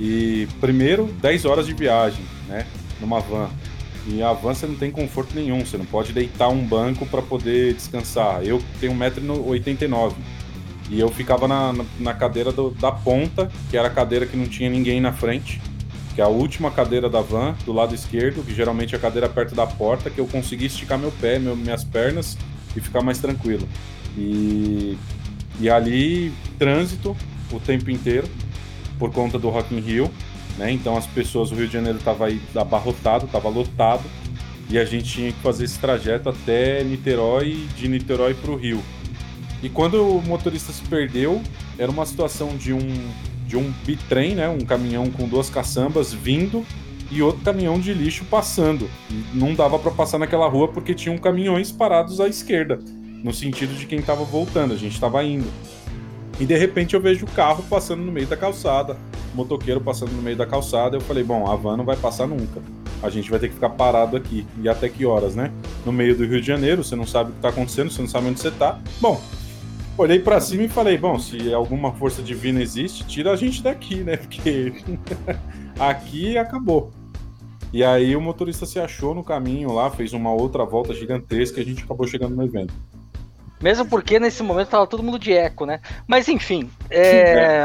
E primeiro, 10 horas de viagem, né? Numa van. E a van você não tem conforto nenhum, você não pode deitar um banco para poder descansar. Eu tenho 1,89m. E eu ficava na, na cadeira do, da ponta, que era a cadeira que não tinha ninguém na frente, que é a última cadeira da van, do lado esquerdo, que geralmente é a cadeira perto da porta, que eu consegui esticar meu pé, meu, minhas pernas e ficar mais tranquilo. E, e ali, trânsito o tempo inteiro por conta do Rock in Rio, né? Então as pessoas, o Rio de Janeiro estava abarrotado, estava lotado, e a gente tinha que fazer esse trajeto até Niterói, de Niterói para o Rio. E quando o motorista se perdeu, era uma situação de um de um bitrem, né, um caminhão com duas caçambas vindo e outro caminhão de lixo passando. E não dava para passar naquela rua porque tinham caminhões parados à esquerda, no sentido de quem estava voltando, a gente estava indo. E de repente eu vejo o carro passando no meio da calçada, motoqueiro passando no meio da calçada. Eu falei, bom, a van não vai passar nunca. A gente vai ter que ficar parado aqui. E até que horas, né? No meio do Rio de Janeiro, você não sabe o que tá acontecendo, você não sabe onde você tá. Bom, olhei para cima e falei, bom, se alguma força divina existe, tira a gente daqui, né? Porque aqui acabou. E aí o motorista se achou no caminho lá, fez uma outra volta gigantesca e a gente acabou chegando no evento. Mesmo porque nesse momento tava todo mundo de eco, né? Mas enfim, é...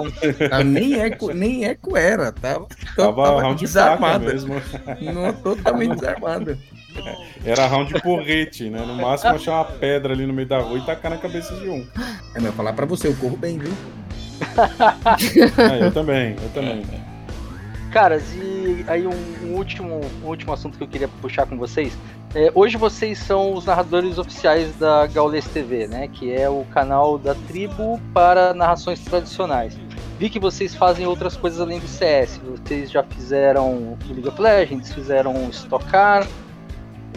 Ah, nem, eco, nem eco era, tava, Tava, tava round de desarmada. mesmo. Não, totalmente desarmada. Era round de porrete, né? No máximo achar uma pedra ali no meio da rua e tacar na cabeça de um. É, mas falar pra você, eu corro bem, viu? É, eu também, eu também. Caras, e aí um, um último, um último assunto que eu queria puxar com vocês. É, hoje vocês são os narradores oficiais da Gaules TV, né? Que é o canal da tribo para narrações tradicionais. Vi que vocês fazem outras coisas além do CS. Vocês já fizeram o League of Legends, fizeram Stockar.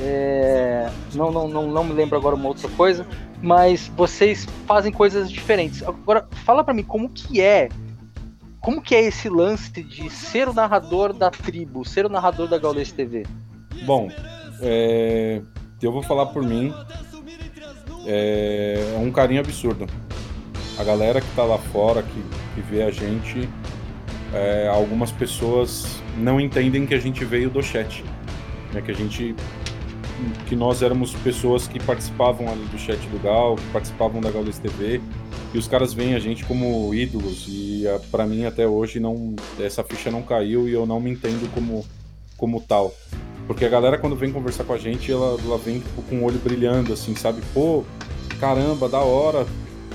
É, não, não, não, não me lembro agora uma outra coisa. Mas vocês fazem coisas diferentes. Agora, fala pra mim como que é como que é esse lance de ser o narrador da tribo, ser o narrador da Gaules TV? Bom, é, eu vou falar por mim. É, é um carinho absurdo. A galera que tá lá fora, que, que vê a gente, é, algumas pessoas não entendem que a gente veio do chat. Né, que a gente. Que nós éramos pessoas que participavam ali do chat do Gal, que participavam da Gaules TV. E os caras veem a gente como ídolos. E a- pra mim até hoje não. Essa ficha não caiu e eu não me entendo como, como tal. Porque a galera, quando vem conversar com a gente, ela, ela vem tipo, com o olho brilhando, assim, sabe? Pô, caramba, da hora.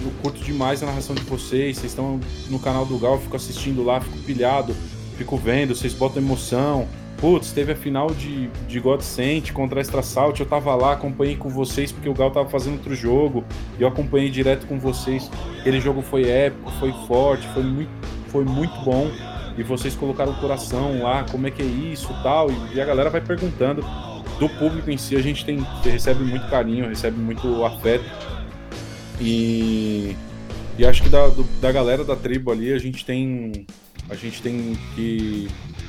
Eu curto demais a narração de vocês. Vocês estão no canal do Gal, eu fico assistindo lá, fico pilhado, fico vendo, vocês botam emoção. Putz, teve a final de, de God Sent contra Extra Salt. Eu tava lá, acompanhei com vocês porque o Gal tava fazendo outro jogo. E eu acompanhei direto com vocês. Aquele jogo foi épico, foi forte, foi muito, foi muito bom e vocês colocaram o coração lá, como é que é isso tal, e, e a galera vai perguntando. Do público em si, a gente tem, recebe muito carinho, recebe muito afeto. E, e acho que da, do- da galera da tribo ali, a gente tem. A gente tem que.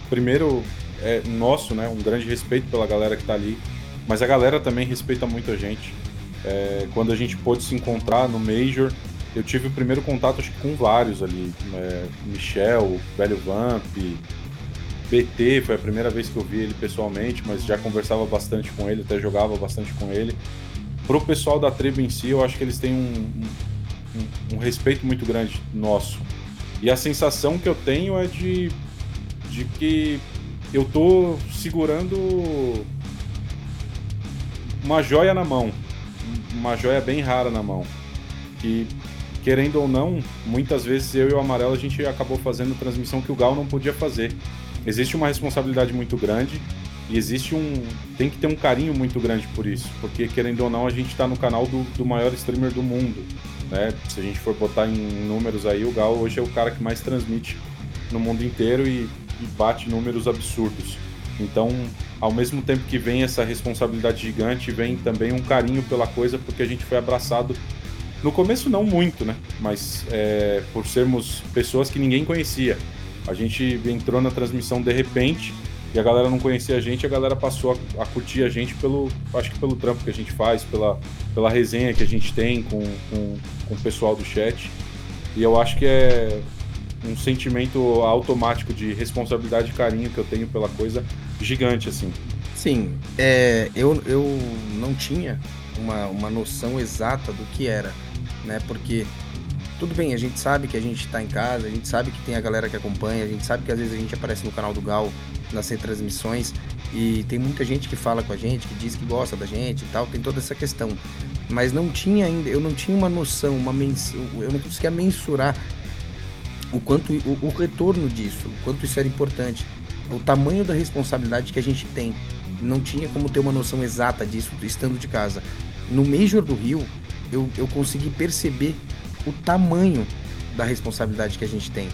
Primeiro, é nosso, né? Um grande respeito pela galera que tá ali. Mas a galera também respeita muito a gente. É, quando a gente pôde se encontrar no Major, eu tive o primeiro contato acho com vários ali. é, Michel, Velho Vamp, BT, foi a primeira vez que eu vi ele pessoalmente, mas já conversava bastante com ele, até jogava bastante com ele. Pro pessoal da tribo em si, eu acho que eles têm um, um- um respeito muito grande nosso. E a sensação que eu tenho é de, de que eu tô segurando uma joia na mão. Uma joia bem rara na mão. Que, querendo ou não, muitas vezes eu e o Amarelo a gente acabou fazendo transmissão que o Gal não podia fazer. Existe uma responsabilidade muito grande e existe um. tem que ter um carinho muito grande por isso. Porque, querendo ou não, a gente tá no canal do, do maior streamer do mundo. Né? Se a gente for botar em números aí, o Gal hoje é o cara que mais transmite no mundo inteiro e, e bate números absurdos. Então, ao mesmo tempo que vem essa responsabilidade gigante, vem também um carinho pela coisa, porque a gente foi abraçado. No começo, não muito, né? Mas é, por sermos pessoas que ninguém conhecia. A gente entrou na transmissão de repente e a galera não conhecia a gente, a galera passou a, a curtir a gente pelo, acho que pelo trampo que a gente faz, pela, pela resenha que a gente tem com, com, com o pessoal do chat. E eu acho que é um sentimento automático de responsabilidade e carinho que eu tenho pela coisa gigante, assim. Sim, é, eu, eu não tinha uma, uma noção exata do que era, né? Porque tudo bem, a gente sabe que a gente tá em casa, a gente sabe que tem a galera que acompanha, a gente sabe que às vezes a gente aparece no canal do Gal nas retransmissões e tem muita gente que fala com a gente, que diz que gosta da gente e tal, tem toda essa questão. Mas não tinha ainda, eu não tinha uma noção, uma mens, eu não conseguia mensurar o quanto o, o retorno disso, o quanto isso era importante, o tamanho da responsabilidade que a gente tem. Não tinha como ter uma noção exata disso estando de casa. No Major do Rio, eu, eu consegui perceber o tamanho da responsabilidade que a gente tem.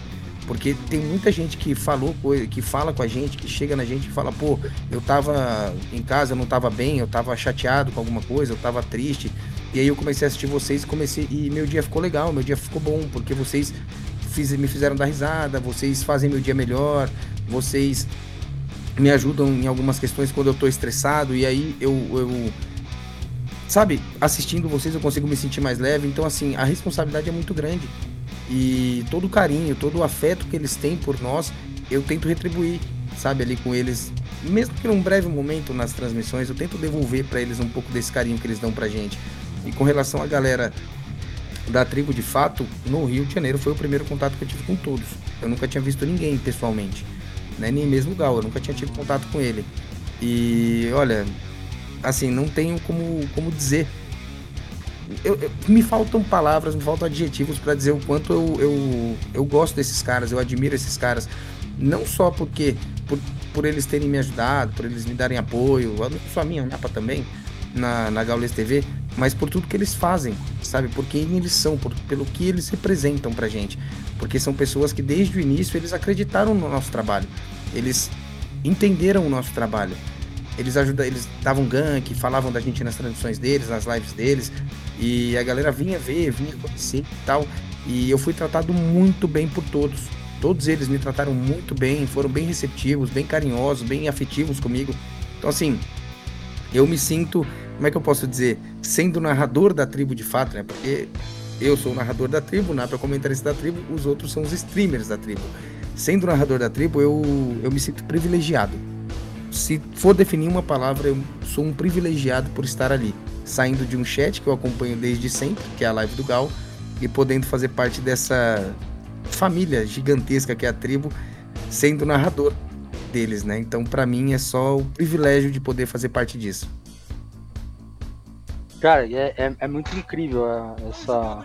Porque tem muita gente que falou que fala com a gente, que chega na gente e fala, pô, eu tava em casa, eu não tava bem, eu tava chateado com alguma coisa, eu tava triste. E aí eu comecei a assistir vocês comecei. E meu dia ficou legal, meu dia ficou bom, porque vocês fiz, me fizeram dar risada, vocês fazem meu dia melhor, vocês me ajudam em algumas questões quando eu tô estressado, e aí eu, eu sabe, assistindo vocês eu consigo me sentir mais leve. Então, assim, a responsabilidade é muito grande. E todo o carinho, todo o afeto que eles têm por nós, eu tento retribuir. sabe, ali com eles, mesmo que num breve momento nas transmissões, eu tento devolver para eles um pouco desse carinho que eles dão pra gente. E com relação à galera da tribo de fato, no Rio de Janeiro foi o primeiro contato que eu tive com todos. Eu nunca tinha visto ninguém pessoalmente, né? nem mesmo o Gal, eu nunca tinha tido contato com ele. E olha, assim, não tenho como, como dizer. Eu, eu, me faltam palavras, me faltam adjetivos para dizer o quanto eu, eu, eu gosto desses caras, eu admiro esses caras. Não só porque por, por eles terem me ajudado, por eles me darem apoio, só a minha mapa também, na, na Gaules TV, mas por tudo que eles fazem, sabe? Por quem eles são, por, pelo que eles representam pra gente. Porque são pessoas que desde o início eles acreditaram no nosso trabalho. Eles entenderam o nosso trabalho. Eles ajudam, eles davam gank, falavam da gente nas transmissões deles, nas lives deles, e a galera vinha ver, vinha conhecer e tal. E eu fui tratado muito bem por todos. Todos eles me trataram muito bem, foram bem receptivos, bem carinhosos, bem afetivos comigo. Então assim, eu me sinto como é que eu posso dizer, sendo narrador da tribo de fato, né? Porque eu sou o narrador da tribo, o Napa é comentarista da tribo, os outros são os streamers da tribo. Sendo narrador da tribo, eu, eu me sinto privilegiado. Se for definir uma palavra, eu sou um privilegiado por estar ali, saindo de um chat que eu acompanho desde sempre, que é a live do Gal, e podendo fazer parte dessa família gigantesca que é a tribo, sendo narrador deles, né? Então, para mim é só o privilégio de poder fazer parte disso. Cara, é, é, é muito incrível essa.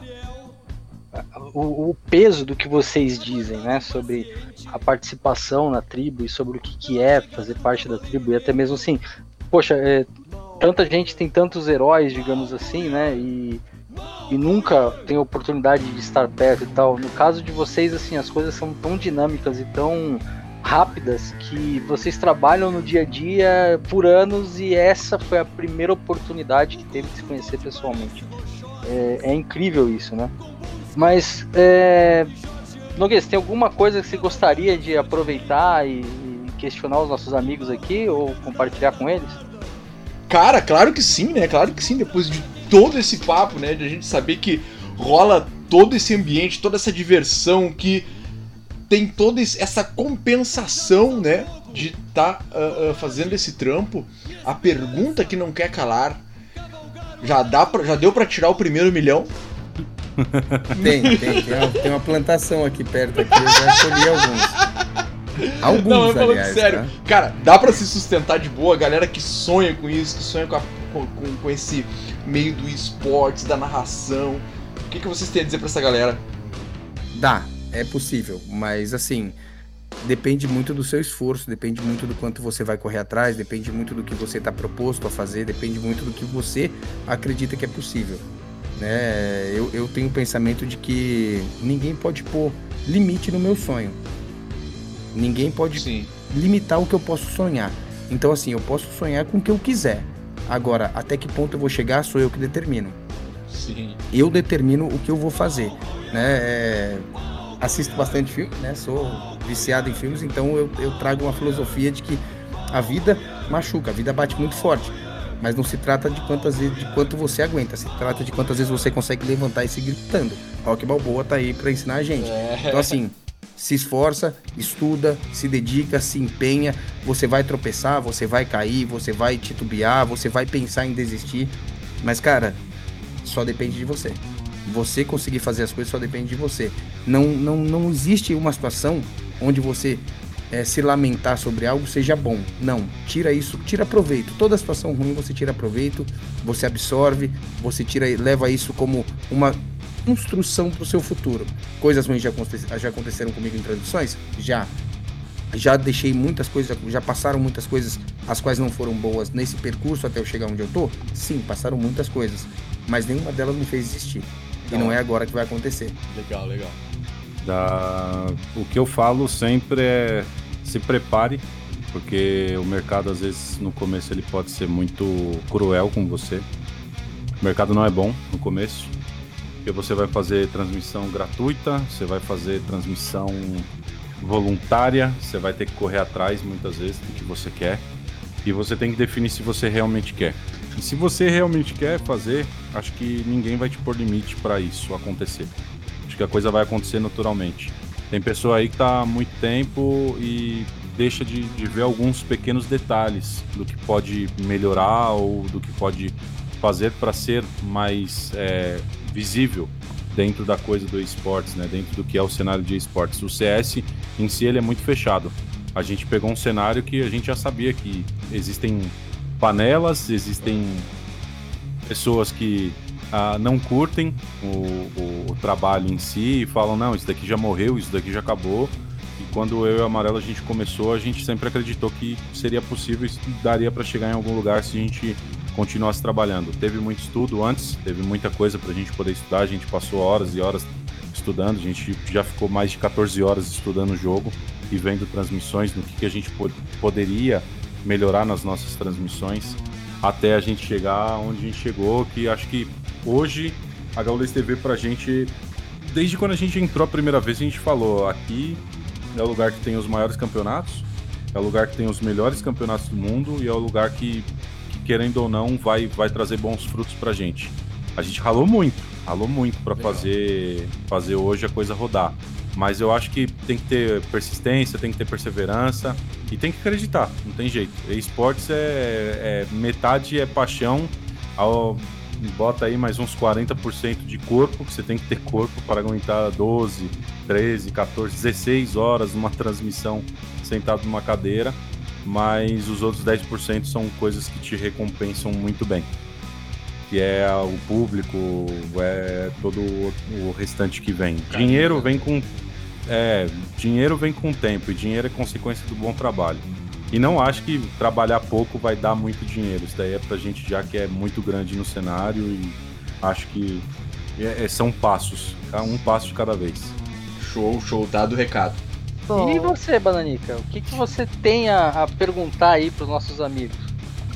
O, o, peso do que vocês dizem, né? Sobre a participação na tribo e sobre o que, que é fazer parte da tribo, e até mesmo assim, poxa, é, tanta gente tem tantos heróis, digamos assim, né? E, e nunca tem oportunidade de estar perto e tal. No caso de vocês, assim, as coisas são tão dinâmicas e tão rápidas que vocês trabalham no dia a dia por anos e essa foi a primeira oportunidade que teve de se conhecer pessoalmente. É, é incrível isso, né? Mas, é... Noguês, tem alguma coisa que você gostaria de aproveitar e, e questionar os nossos amigos aqui ou compartilhar com eles? Cara, claro que sim, né? Claro que sim. Depois de todo esse papo, né? De a gente saber que rola todo esse ambiente, toda essa diversão que tem toda essa compensação, né? De estar tá, uh, uh, fazendo esse trampo. A pergunta que não quer calar. Já, dá pra, já deu para tirar o primeiro milhão? Tem, tem. Tem uma, tem uma, plantação aqui perto. Aqui, eu já colhi alguns. Alguns, Não, eu falando aliás, sério. Tá? Cara, dá para se sustentar de boa. A galera que sonha com isso, que sonha com, a, com, com, esse meio do esportes, da narração. O que, que vocês têm a dizer pra essa galera? Dá, é possível, mas assim, depende muito do seu esforço, depende muito do quanto você vai correr atrás, depende muito do que você está proposto a fazer, depende muito do que você acredita que é possível. Né? Eu, eu tenho o pensamento de que ninguém pode pôr limite no meu sonho. Ninguém pode Sim. limitar o que eu posso sonhar. Então, assim, eu posso sonhar com o que eu quiser. Agora, até que ponto eu vou chegar, sou eu que determino. Sim. Eu determino o que eu vou fazer. Né? É assisto bastante filme, né? Sou viciado em filmes, então eu, eu trago uma filosofia de que a vida machuca, a vida bate muito forte. Mas não se trata de quantas vezes, de quanto você aguenta, se trata de quantas vezes você consegue levantar e seguir gritando. Rock Balboa tá aí para ensinar a gente. É. Então assim, se esforça, estuda, se dedica, se empenha, você vai tropeçar, você vai cair, você vai titubear, você vai pensar em desistir, mas cara, só depende de você. Você conseguir fazer as coisas só depende de você. Não, não, não existe uma situação onde você é, se lamentar sobre algo seja bom. Não, tira isso, tira proveito. Toda situação ruim você tira proveito, você absorve, você tira, leva isso como uma construção para o seu futuro. Coisas ruins já, já aconteceram comigo em transições? Já. Já deixei muitas coisas, já passaram muitas coisas as quais não foram boas nesse percurso até eu chegar onde eu tô? Sim, passaram muitas coisas, mas nenhuma delas me fez existir. E não é agora que vai acontecer. Legal, legal. Da... O que eu falo sempre é se prepare, porque o mercado às vezes no começo ele pode ser muito cruel com você. O mercado não é bom no começo, porque você vai fazer transmissão gratuita, você vai fazer transmissão voluntária, você vai ter que correr atrás muitas vezes do que você quer e você tem que definir se você realmente quer. E se você realmente quer fazer, acho que ninguém vai te pôr limite para isso acontecer. Acho que a coisa vai acontecer naturalmente. Tem pessoa aí que tá há muito tempo e deixa de, de ver alguns pequenos detalhes do que pode melhorar ou do que pode fazer para ser mais é, visível dentro da coisa do esportes, né? Dentro do que é o cenário de esportes. O CS em si ele é muito fechado. A gente pegou um cenário que a gente já sabia que existem panelas, existem pessoas que ah, não curtem o, o, trabalho em si e falam, não, isso daqui já morreu, isso daqui já acabou. E quando eu e o Amarelo a gente começou, a gente sempre acreditou que seria possível e daria para chegar em algum lugar se a gente continuasse trabalhando. Teve muito estudo antes, teve muita coisa para a gente poder estudar, a gente passou horas e horas estudando, a gente já ficou mais de 14 horas estudando o jogo e vendo transmissões, no que, que a gente pod poderia melhorar nas nossas transmissões, até a gente chegar onde a gente chegou, que acho que hoje a Gaules TV pra gente, desde quando a gente entrou a primeira vez, a gente falou, aqui é o lugar que tem os maiores campeonatos, é o lugar que tem os melhores campeonatos do mundo e é o lugar que, que querendo ou não, vai, vai trazer bons frutos pra gente. A gente ralou muito, ralou muito para fazer, fazer hoje a coisa rodar. Mas eu acho que tem que ter persistência, tem que ter perseverança e tem que acreditar, não tem jeito. Esportes é, é metade é paixão, ao, bota aí mais uns 40% de corpo, que você tem que ter corpo para aguentar 12, 13, 14, 16 horas numa transmissão sentado numa cadeira, mas os outros 10% são coisas que te recompensam muito bem. Que é o público, é todo o restante que vem. Dinheiro vem com. É, dinheiro vem com tempo, e dinheiro é consequência do bom trabalho. E não acho que trabalhar pouco vai dar muito dinheiro. Isso daí é pra gente já que é muito grande no cenário e acho que é, é são passos, tá? um passo de cada vez. Show, show, dado o recado. Bom. E você, Bananica, o que, que você tem a, a perguntar aí pros nossos amigos?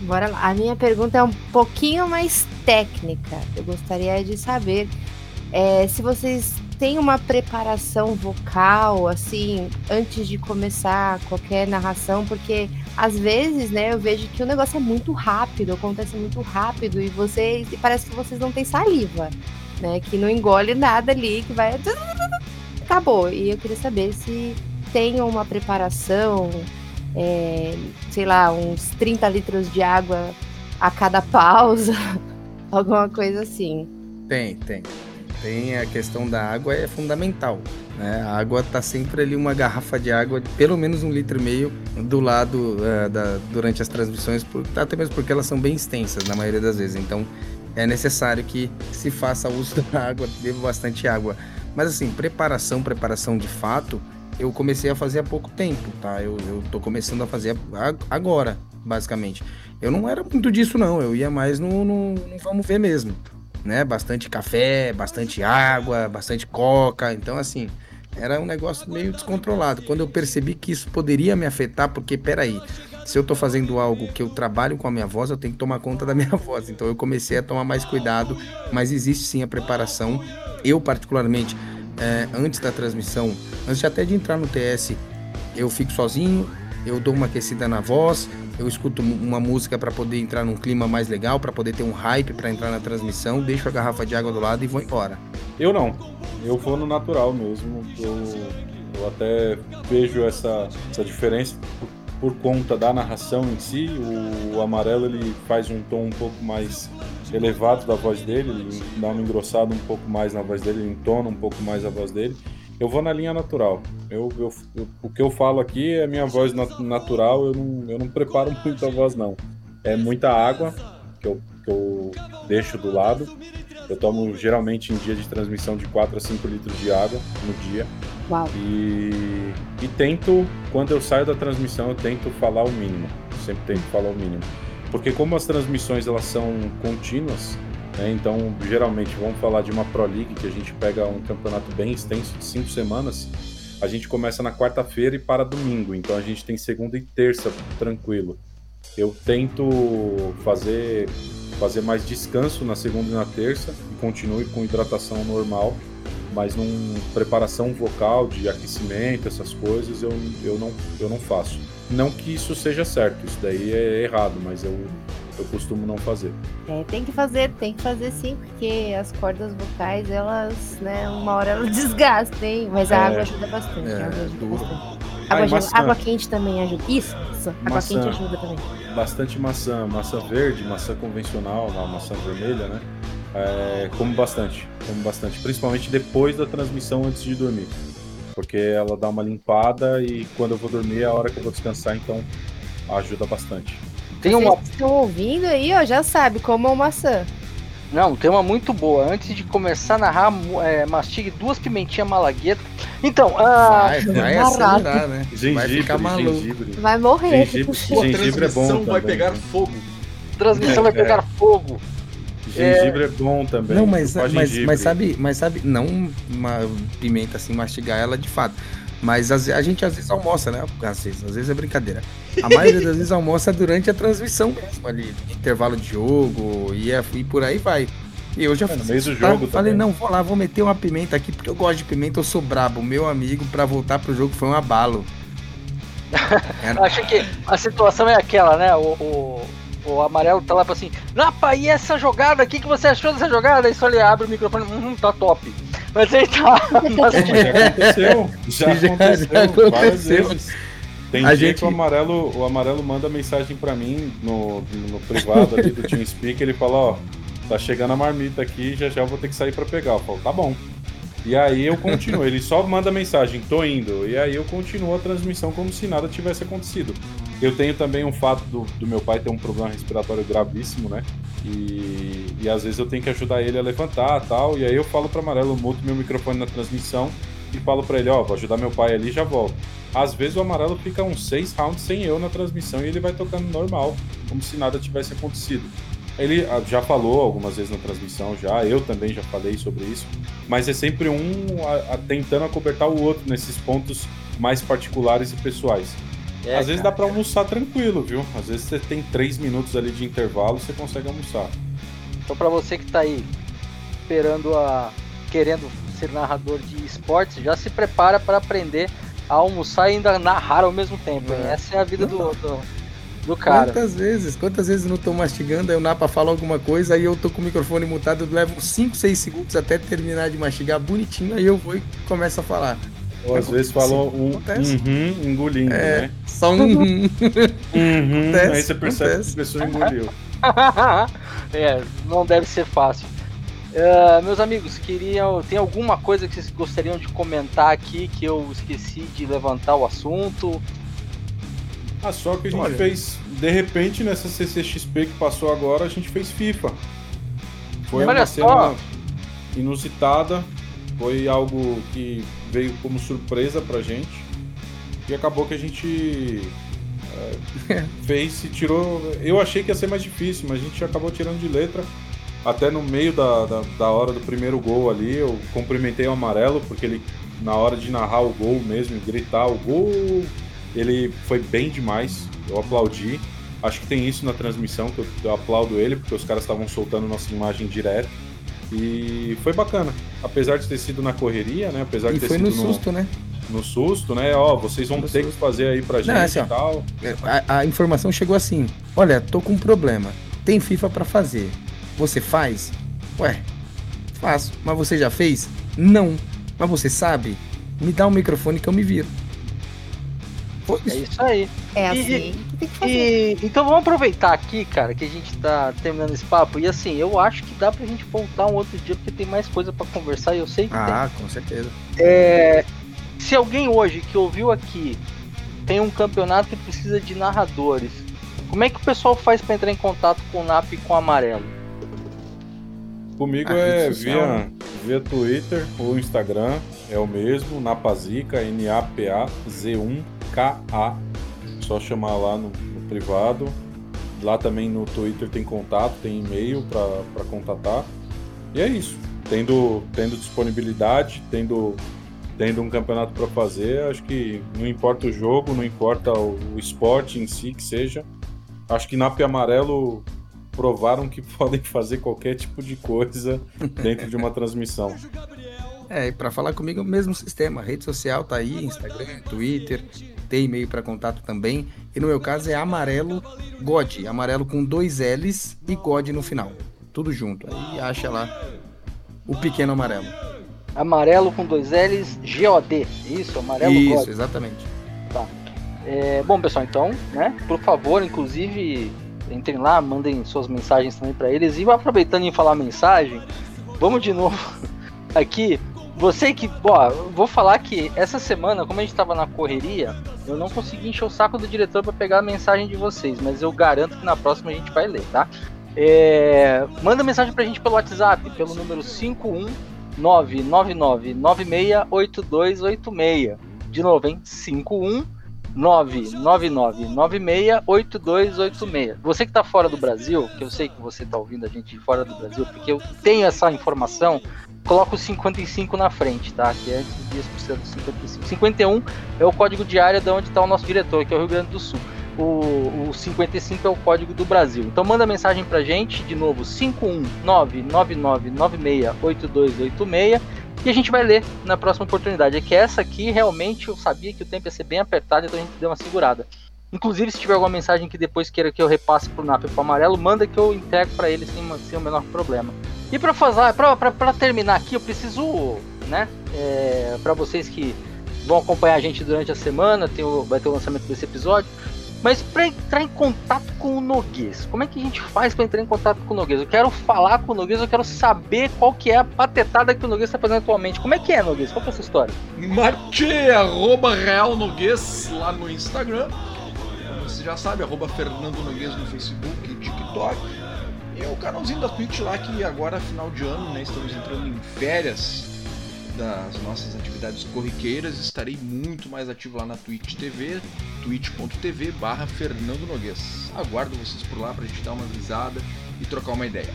Bora lá. A minha pergunta é um pouquinho mais técnica. Eu gostaria de saber é, se vocês tem uma preparação vocal, assim, antes de começar qualquer narração, porque às vezes, né, eu vejo que o negócio é muito rápido, acontece muito rápido e vocês, e parece que vocês não têm saliva, né, que não engole nada ali, que vai acabou. E eu queria saber se tem uma preparação, é, sei lá, uns 30 litros de água a cada pausa, alguma coisa assim. Tem, tem tem a questão da água é fundamental. Né? A água está sempre ali uma garrafa de água, de pelo menos um litro e meio do lado uh, da, durante as transmissões, por, até mesmo porque elas são bem extensas na maioria das vezes. Então é necessário que se faça uso da água, beba bastante água. Mas assim, preparação, preparação de fato, eu comecei a fazer há pouco tempo, tá? Eu, eu tô começando a fazer agora, basicamente. Eu não era muito disso, não. Eu ia mais no, no, no vamos ver mesmo né? Bastante café, bastante água, bastante coca. Então, assim, era um negócio meio descontrolado. Quando eu percebi que isso poderia me afetar, porque, peraí, se eu tô fazendo algo que eu trabalho com a minha voz, eu tenho que tomar conta da minha voz. Então eu comecei a tomar mais cuidado, mas existe sim a preparação. Eu, particularmente, é, antes da transmissão, antes até de entrar no TS, eu fico sozinho, eu dou uma aquecida na voz, eu escuto uma música para poder entrar num clima mais legal, para poder ter um hype para entrar na transmissão, deixo a garrafa de água do lado e vou embora. Eu não. Eu vou no natural mesmo. Eu, eu até vejo essa, essa diferença por, por, conta da narração em si. O, o, amarelo ele faz um tom um pouco mais elevado da voz dele, ele dá uma engrossada um pouco mais na voz dele, ele entona um pouco mais a voz dele. Eu vou na linha natural. Eu, eu, eu, o que eu falo aqui é minha voz nat natural, eu não, eu não preparo muito a voz, não. É muita água que eu, que eu deixo do lado. Eu tomo geralmente em dia de transmissão de 4 a 5 litros de água no dia. Uau. E, e tento, quando eu saio da transmissão, eu tento falar o mínimo. sempre tento falar o mínimo. Porque como as transmissões elas são contínuas, né? Então, geralmente, vamos falar de uma Pro League, que a gente pega um campeonato bem extenso de cinco semanas. A gente começa na quarta-feira e para domingo, então a gente tem segunda e terça tranquilo. Eu tento fazer, fazer mais descanso na segunda e na terça e continue com hidratação normal, mas num preparação vocal, de aquecimento, essas coisas, eu, eu, não, eu não faço. Não que isso seja certo, isso daí é errado, mas eu eu costumo não fazer. É, tem que fazer, tem que fazer sim, porque as cordas vocais, elas, né, uma hora elas desgastam, hein? Mas a é, água ajuda bastante. É, ajuda do, bastante. Ah, Água, maçã. água quente também ajuda. Isso, isso. Água Maçã. quente ajuda também. bastante maçã, maçã verde, maçã convencional, não, maçã vermelha, né? É, como bastante, como bastante, principalmente depois da transmissão antes de dormir, porque ela dá uma limpada e quando eu vou dormir é a hora que eu vou descansar, então ajuda bastante. Tem uma. Estão ouvindo aí, ó, já sabe, comam maçã. Não, tem uma muito boa. Antes de começar a narrar, é, mastigue duas pimentinhas malagueta. Então, ah, Vai, vai acelerar, né? vai Gengibre, ficar maluco. gengibre. Vai morrer. Gengibre, Sua gengibre é transmissão bom vai também, pegar né? fogo. transmissão vai É. pegar fogo. Gengibre é, bom também. Não, mas, mas, mas sabe, mas sabe, não uma pimenta assim, mastigar ela de fato. Mas às- a gente às vezes almoça, né? Às vezes, às vezes é brincadeira. A maioria das vezes almoça durante a transmissão mesmo, ali, intervalo de jogo e, é- e por aí vai. E eu já É, no fiz do tá? jogo Falei, também. não, vou lá, vou meter uma pimenta aqui, porque eu gosto de pimenta, eu sou brabo. Meu amigo, pra voltar pro jogo foi um abalo. Era- Acho que a situação é aquela, né? O, o, o amarelo tá lá fala assim: Napa, e essa jogada? O que, que você achou dessa jogada? Aí só ele abre o microfone: Hum, tá top. Mas aí tá. Mas, já aconteceu, já, Já- aconteceu, já várias aconteceu. vezes. Tem A dia gente- que o amarelo, o amarelo manda mensagem pra mim no, no privado ali do TeamSpeak, ele fala, ó, tá chegando a marmita aqui, já já vou ter que sair pra pegar. Eu falo, tá bom. E aí eu continuo, ele só manda mensagem, tô indo. E aí eu continuo a transmissão como se nada tivesse acontecido. Eu tenho também um fato do, do meu pai ter um problema respiratório gravíssimo, né? E, e às vezes eu tenho que ajudar ele a levantar tal. E aí eu falo pra Amarelo, muto meu microfone na transmissão e falo pra ele, ó, vou ajudar meu pai ali já volto. Às vezes o Amarelo fica uns seis rounds sem eu na transmissão e ele vai tocando normal, como se nada tivesse acontecido. Ele ah, já falou algumas vezes na transmissão, já, eu também já falei sobre isso, mas é sempre um a- a- tentando acobertar o outro nesses pontos mais particulares e pessoais. É, Às vezes cara. dá pra almoçar tranquilo, viu? Às vezes você tem três minutos ali de intervalo, você consegue almoçar. Então, pra você que tá aí esperando a. querendo ser narrador de esportes, já se prepara para aprender a almoçar e ainda narrar ao mesmo tempo. É. Essa é a vida do, do, do cara. Quantas vezes, quantas vezes eu não tô mastigando, aí o Napa fala alguma coisa, aí eu tô com o microfone mutado, eu levo 5, 6 segundos até terminar de mastigar bonitinho, aí eu vou e começo a falar. Ou às vezes falam um Acontece. uhum, engolindo, É. né? Só um. Uhum, Acontece, aí você percebe acontece. que a pessoa engoliu. é, não deve ser fácil. Ah, meus amigos, queriam. Tem alguma coisa que vocês gostariam de comentar aqui que eu esqueci de levantar o assunto? Ah, só que a gente Olha. fez, de repente, nessa CCXP que passou agora, a gente fez FIFA. Foi Olha uma só. cena inusitada, foi algo que veio como surpresa pra gente. E acabou que a gente é, fez e tirou. Eu achei que ia ser mais difícil, mas a gente acabou tirando de letra. Até no meio da, da, da hora do primeiro gol ali, eu cumprimentei o amarelo, porque ele, na hora de narrar o gol mesmo, gritar o gol, ele foi bem demais. Eu aplaudi. Acho que tem isso na transmissão, que eu, eu aplaudo ele, porque os caras estavam soltando nossa imagem direto. E foi bacana. Apesar de ter sido na correria, né? Apesar de E ter foi sido no susto, né? no susto, né? Ó, vocês vão No ter susto. que fazer aí pra gente assim, ó. e tal. A, a informação chegou assim: olha, tô com um problema. Tem FIFA pra fazer. Você faz? Ué, faço. Mas você já fez? Não. Mas você sabe? Me dá um microfone que eu me viro. Foi É isso aí. É E- assim que tem que fazer. E, então vamos aproveitar aqui, cara, que a gente tá terminando esse papo. E assim, eu acho que dá pra gente voltar um outro dia, porque tem mais coisa pra conversar e eu sei que Ah, com certeza. tem. É, se alguém hoje que ouviu aqui tem um campeonato que precisa de narradores, como é que o pessoal faz pra entrar em contato com o NAP e com o Amarelo? Comigo A é rede social, via, né? via Twitter ou Instagram, é o mesmo, Napazica, N-A-P-A-Z-1-K-A. Só chamar lá no, no privado. Lá também no Twitter tem contato, tem e-mail para contatar. E é isso. Tendo, tendo disponibilidade, tendo, tendo um campeonato para fazer, acho que não importa o jogo, não importa o, o esporte em si que seja. Acho que Nap e Amarelo provaram que podem fazer qualquer tipo de coisa dentro de uma transmissão. É, e pra falar comigo é o mesmo sistema. A rede social tá aí, Instagram, Twitter, tem e-mail pra contato também. E no meu caso é amarelo God, amarelo com dois L's e God no final. Tudo junto. Aí acha lá o pequeno amarelo. Amarelo com dois L's, GOD. Isso, amarelo Isso, God. exatamente. Tá. É, bom, pessoal, então, né? Por favor, inclusive, entrem lá, mandem suas mensagens também para eles. E aproveitando em falar mensagem, vamos de novo aqui. Você que, ó, vou falar que essa semana, como a gente tava na correria, eu não consegui encher o saco do diretor para pegar a mensagem de vocês, mas eu garanto que na próxima a gente vai ler, tá? É, manda mensagem pra gente pelo WhatsApp, pelo número 51999968286. De novo, hein? 51999968286. Você que tá fora do Brasil, que eu sei que você tá ouvindo a gente fora do Brasil, porque eu tenho essa informação, coloca o 55 na frente, tá? Que é antes do 10% do 55. 51 é o código de área de onde está o nosso diretor, que é o Rio Grande do Sul. O, o 55 é o código do Brasil. Então manda mensagem pra gente, de novo, 51999968286 e a gente vai ler na próxima oportunidade. É que essa aqui realmente eu sabia que o tempo ia ser bem apertado, então a gente deu uma segurada. Inclusive, se tiver alguma mensagem que depois queira que eu repasse pro NAP pro amarelo, manda que eu entrego para ele sem, sem o menor problema. E para fazer, para terminar aqui, eu preciso, né, é, para vocês que vão acompanhar a gente durante a semana, tem o, vai ter o lançamento desse episódio. Mas para entrar em contato com o Noguês, como é que a gente faz para entrar em contato com o Noguês? Eu quero falar com o Noguês, eu quero saber qual que é a patetada que o Noguês está fazendo atualmente. Como é que é, Noguês? Qual que é essa história? Mate, arroba Real Noguês lá no Instagram. Você já sabe, arroba Fernando Noguês no Facebook e TikTok. E o canalzinho da Twitch lá que agora, final de ano, né? Estamos entrando em férias das nossas atividades corriqueiras, estarei muito mais ativo lá na Twitch TV, twitch.tv barra Fernando Noguês. Aguardo vocês por lá pra gente dar uma risada e trocar uma ideia.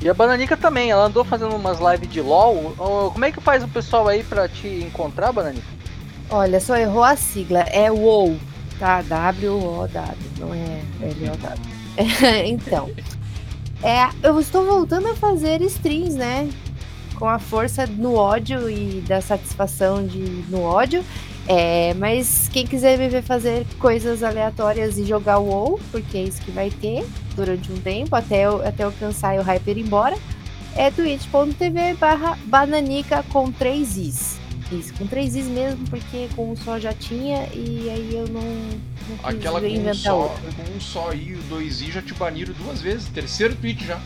E a Bananica também, ela andou fazendo umas lives de LOL. Como é que faz o pessoal aí pra te encontrar, Bananica? Olha, só errou a sigla, é WoW, tá? W-O-W, não é L-O-W. então, é, eu estou voltando a fazer streams, né? com a força no ódio e da satisfação de no ódio. É, mas quem quiser me ver fazer coisas aleatórias e jogar o WoW, porque é isso que vai ter durante um tempo, até eu, até eu cansar e o Hyper ir embora, é twitch.tv barra bananica com três is. Isso, com três is mesmo, porque com um só já tinha e aí eu não, não quis Aquela com um, só, outra. com um só i e o dois i já te baniram duas vezes. Terceiro tweet já.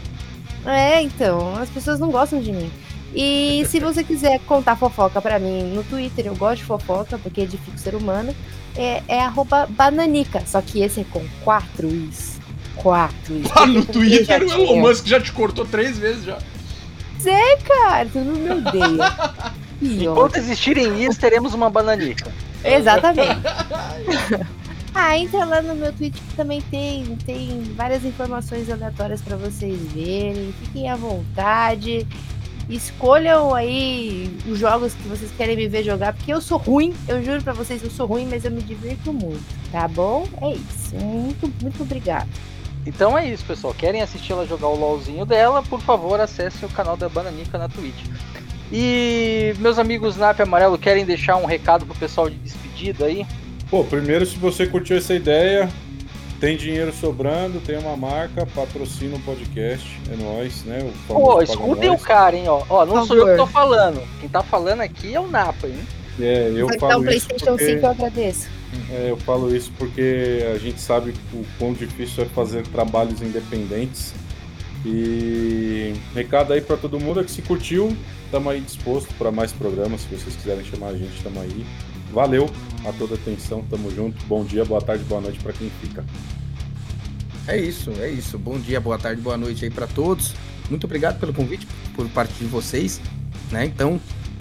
É, então, as pessoas não gostam de mim. E se você quiser contar fofoca pra mim no Twitter, eu gosto de fofoca, porque edifico ser humano, é, é arroba bananica, só que esse é com quatro is. Quatro is. Lá no Twitter o Elon. Musk já te cortou três vezes já. É, cara, tu não me odeia. Enquanto existirem isso, teremos uma Bananica. Exatamente. ah, entra lá no meu Twitter que também tem, tem várias informações aleatórias pra vocês verem. Fiquem à vontade. Escolham aí os jogos que vocês querem me ver jogar, porque eu sou ruim, eu juro pra vocês, eu sou ruim, mas eu me divirto muito, tá bom? É isso. Muito, muito obrigado. Então é isso, pessoal. Querem assistir ela jogar o LOLzinho dela? Por favor, acessem o canal da Bananica na Twitch. E meus amigos Nap Amarelo querem deixar um recado pro pessoal de despedida aí? Pô, primeiro, se você curtiu essa ideia, tem dinheiro sobrando, tem uma marca, patrocina o podcast, é nóis, né? O Pô, escutem o cara, hein, ó. Ó, não Por sou eu que tô falando. Quem tá falando aqui é o Napa, hein? É, eu Vai dar falo um isso PlayStation porque... 5, eu agradeço. É, eu falo isso porque a gente sabe o quão difícil é fazer trabalhos independentes. E recado aí pra todo mundo é que se curtiu, estamos aí disposto para mais programas. Se vocês quiserem chamar a gente, estamos aí. Valeu a toda atenção, tamo junto. Bom dia, boa tarde, boa noite para quem fica. É isso, é isso. Bom dia, boa tarde, boa noite aí pra todos. Muito obrigado pelo convite por parte de vocês, né? Então,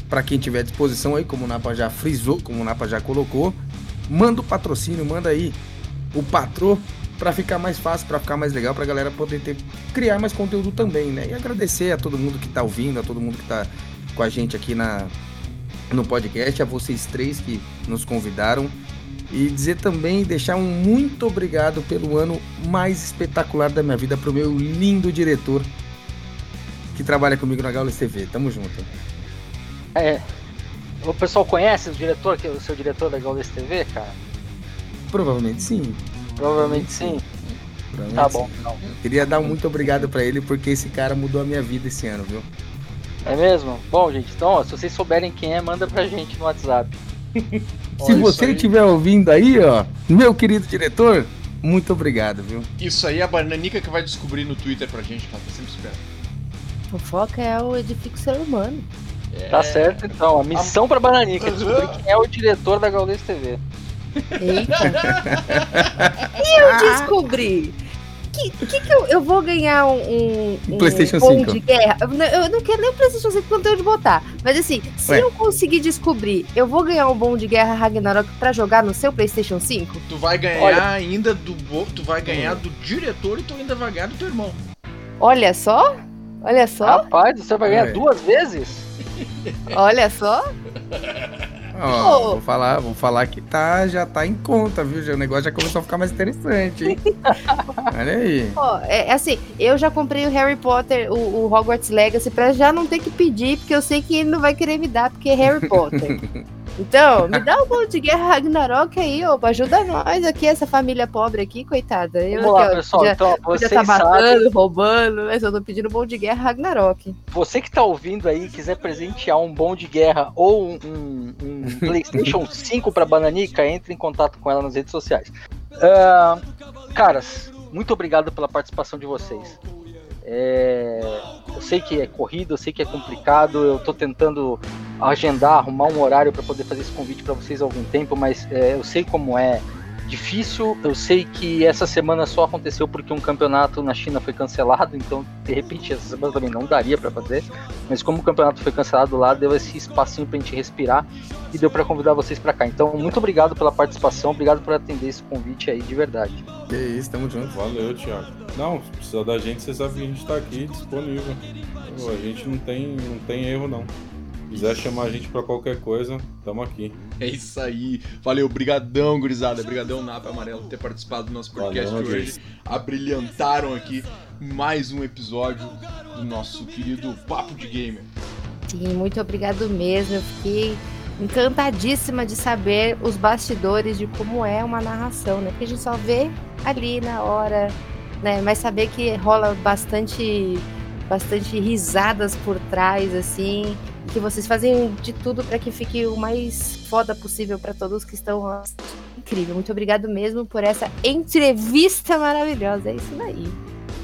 pra quem tiver disposição aí, como o Napa já frisou, como o Napa já colocou, manda o patrocínio, manda aí o patrô pra ficar mais fácil, pra ficar mais legal, pra galera poder ter criar mais conteúdo também, né? E agradecer a todo mundo que tá ouvindo, a todo mundo que tá com a gente aqui na no podcast, a vocês três que nos convidaram e dizer também, deixar um muito obrigado pelo ano mais espetacular da minha vida pro meu lindo diretor que trabalha comigo na Gaules TV. Tamo junto. É. O pessoal conhece o diretor, que é o seu diretor da Gaules TV, cara? Provavelmente sim. Provavelmente sim. provavelmente Tá sim. bom, então. Queria dar um muito obrigado pra ele porque esse cara mudou a minha vida esse ano, viu? É mesmo? Bom, gente, então, ó, se vocês souberem quem é, manda pra gente no WhatsApp. Se você estiver ouvindo aí, ó, meu querido diretor, muito obrigado, viu? Isso aí é a Bananica que vai descobrir no Twitter pra gente, que ela tá sempre esperando. Fofoca é o edifico ser humano. Tá certo, então. A missão pra Bananica é descobrir quem é o diretor da Gaules TV. Eita. e eu descobri. Que, que, que eu, eu vou ganhar um, um, um PlayStation bom 5. de guerra? Eu, não- eu não quero nem o PlayStation 5 quanto eu de botar. Mas assim, se Ué. eu conseguir descobrir, eu vou ganhar um bom de guerra Ragnarok pra jogar no seu PlayStation 5? Tu vai ganhar Olha. ainda do. Tu vai ganhar do diretor e tu ainda vai ganhar do teu irmão. Olha só. Olha só. Rapaz, você vai ganhar É. duas vezes? Olha só. Ó, Ô. vou falar, vou falar que tá, já tá em conta, viu? Já, o negócio já começou a ficar mais interessante, hein? Olha aí. Ó, é, é assim, eu já comprei o Harry Potter, o, o Hogwarts Legacy, pra já não ter que pedir, porque eu sei que ele não vai querer me dar, porque é Harry Potter. Então, me dá um bom de guerra Ragnarok aí, ó. Ajuda nós aqui, essa família pobre aqui, coitada. Eu Vamos lá, pessoal. podia- Então, tá sabem. matando, roubando, mas eu tô pedindo bom de guerra Ragnarok. Você que tá ouvindo aí, quiser presentear um bom de guerra ou um, um- um PlayStation 5 pra Bananica, entre em contato com ela nas redes sociais. Ah, caras, muito obrigado pela participação de vocês. É, eu sei que é corrido, eu sei que é complicado, eu tô tentando agendar, arrumar um horário para poder fazer esse convite para vocês há algum tempo, mas é, eu sei como é difícil. Eu sei que essa semana só aconteceu porque um campeonato na China foi cancelado, então de repente essa semana também não daria para fazer. Mas como o campeonato foi cancelado lá, deu esse espacinho pra gente respirar e deu para convidar vocês para cá. Então, muito obrigado pela participação, obrigado por atender esse convite aí de verdade. Que isso, tamo junto. Valeu, Thiago. Não, se precisar da gente, você sabe que a gente tá aqui disponível. A gente não tem, não tem erro, não. Se quiser chamar a gente pra qualquer coisa, tamo aqui. É isso aí. Valeu, brigadão, gurizada. Brigadão, Napa Amarelo, por ter participado do nosso podcast Valeu, de hoje. Abrilhantaram aqui mais um episódio do nosso querido Papo de Gamer. Sim, muito obrigado mesmo. Eu fiquei encantadíssima de saber os bastidores de como é uma narração, né? Porque a gente só vê ali na hora, né? Mas saber que rola bastante, bastante risadas por trás, assim, que vocês fazem de tudo para que fique o mais foda possível para todos que estão lá. Incrível, muito obrigado mesmo por essa entrevista maravilhosa. É isso daí.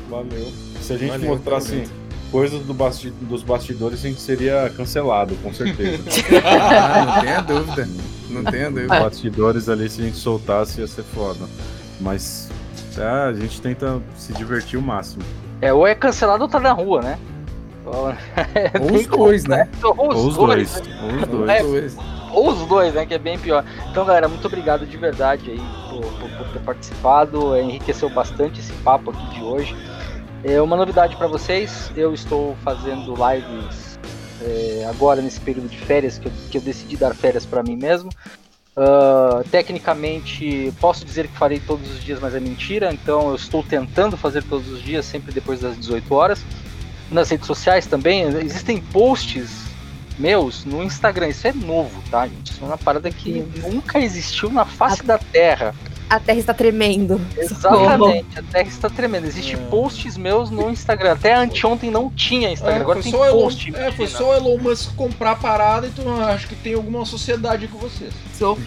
Valeu. Se a gente Valeu, mostrasse realmente. coisas do basti- dos bastidores, a gente seria cancelado, com certeza. Ah, não tenha dúvida. Não tenha Os dúvida. bastidores ali, se a gente soltasse, ia ser foda. Mas é, a gente tenta se divertir o máximo. É, ou é cancelado ou tá na rua, né? É Ou bem os dois, né? Ou os dois. né? Ou os dois. É, dois. Ou os dois, né? Que é bem pior. Então, galera, muito obrigado de verdade aí por, por- por ter participado. Enriqueceu bastante esse papo aqui de hoje. É uma novidade para vocês. Eu estou fazendo lives é, agora nesse período de férias que eu, que eu decidi dar férias para mim mesmo. Ah, tecnicamente, posso dizer que farei todos os dias, mas é mentira. Então, eu estou tentando fazer todos os dias, sempre depois das 18 horas. Nas redes sociais também existem posts meus no Instagram. Isso é novo, tá, gente? Isso é uma parada que nunca existiu na face da Terra. A terra está tremendo. Exatamente, a Terra está tremendo. Existem posts meus no Instagram. Até anteontem não tinha Instagram, agora foi tem só, Elon, post. é, foi só o Elon Musk comprar a parada e tu acho que tem alguma sociedade com vocês.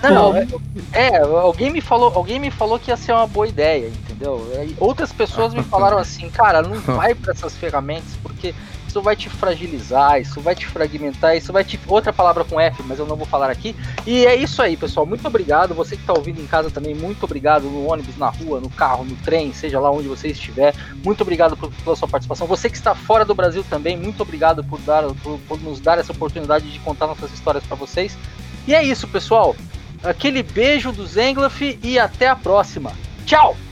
Não, é, é, alguém me falou, alguém me falou que ia ser uma boa ideia, entendeu? Outras pessoas me falaram assim, cara, não vai para essas ferramentas porque isso vai te fragilizar, isso vai te fragmentar, isso vai te outra palavra com F, mas eu não vou falar aqui. E é isso aí, pessoal. Muito obrigado. Você que está ouvindo em casa também, muito obrigado no ônibus, na rua, no carro, no trem, seja lá onde você estiver. Muito obrigado por- pela sua participação. Você que está fora do Brasil também, muito obrigado por dar por, por nos dar essa oportunidade de contar nossas histórias para vocês. E é isso, pessoal. Aquele beijo do Zenglaf e até a próxima. Tchau!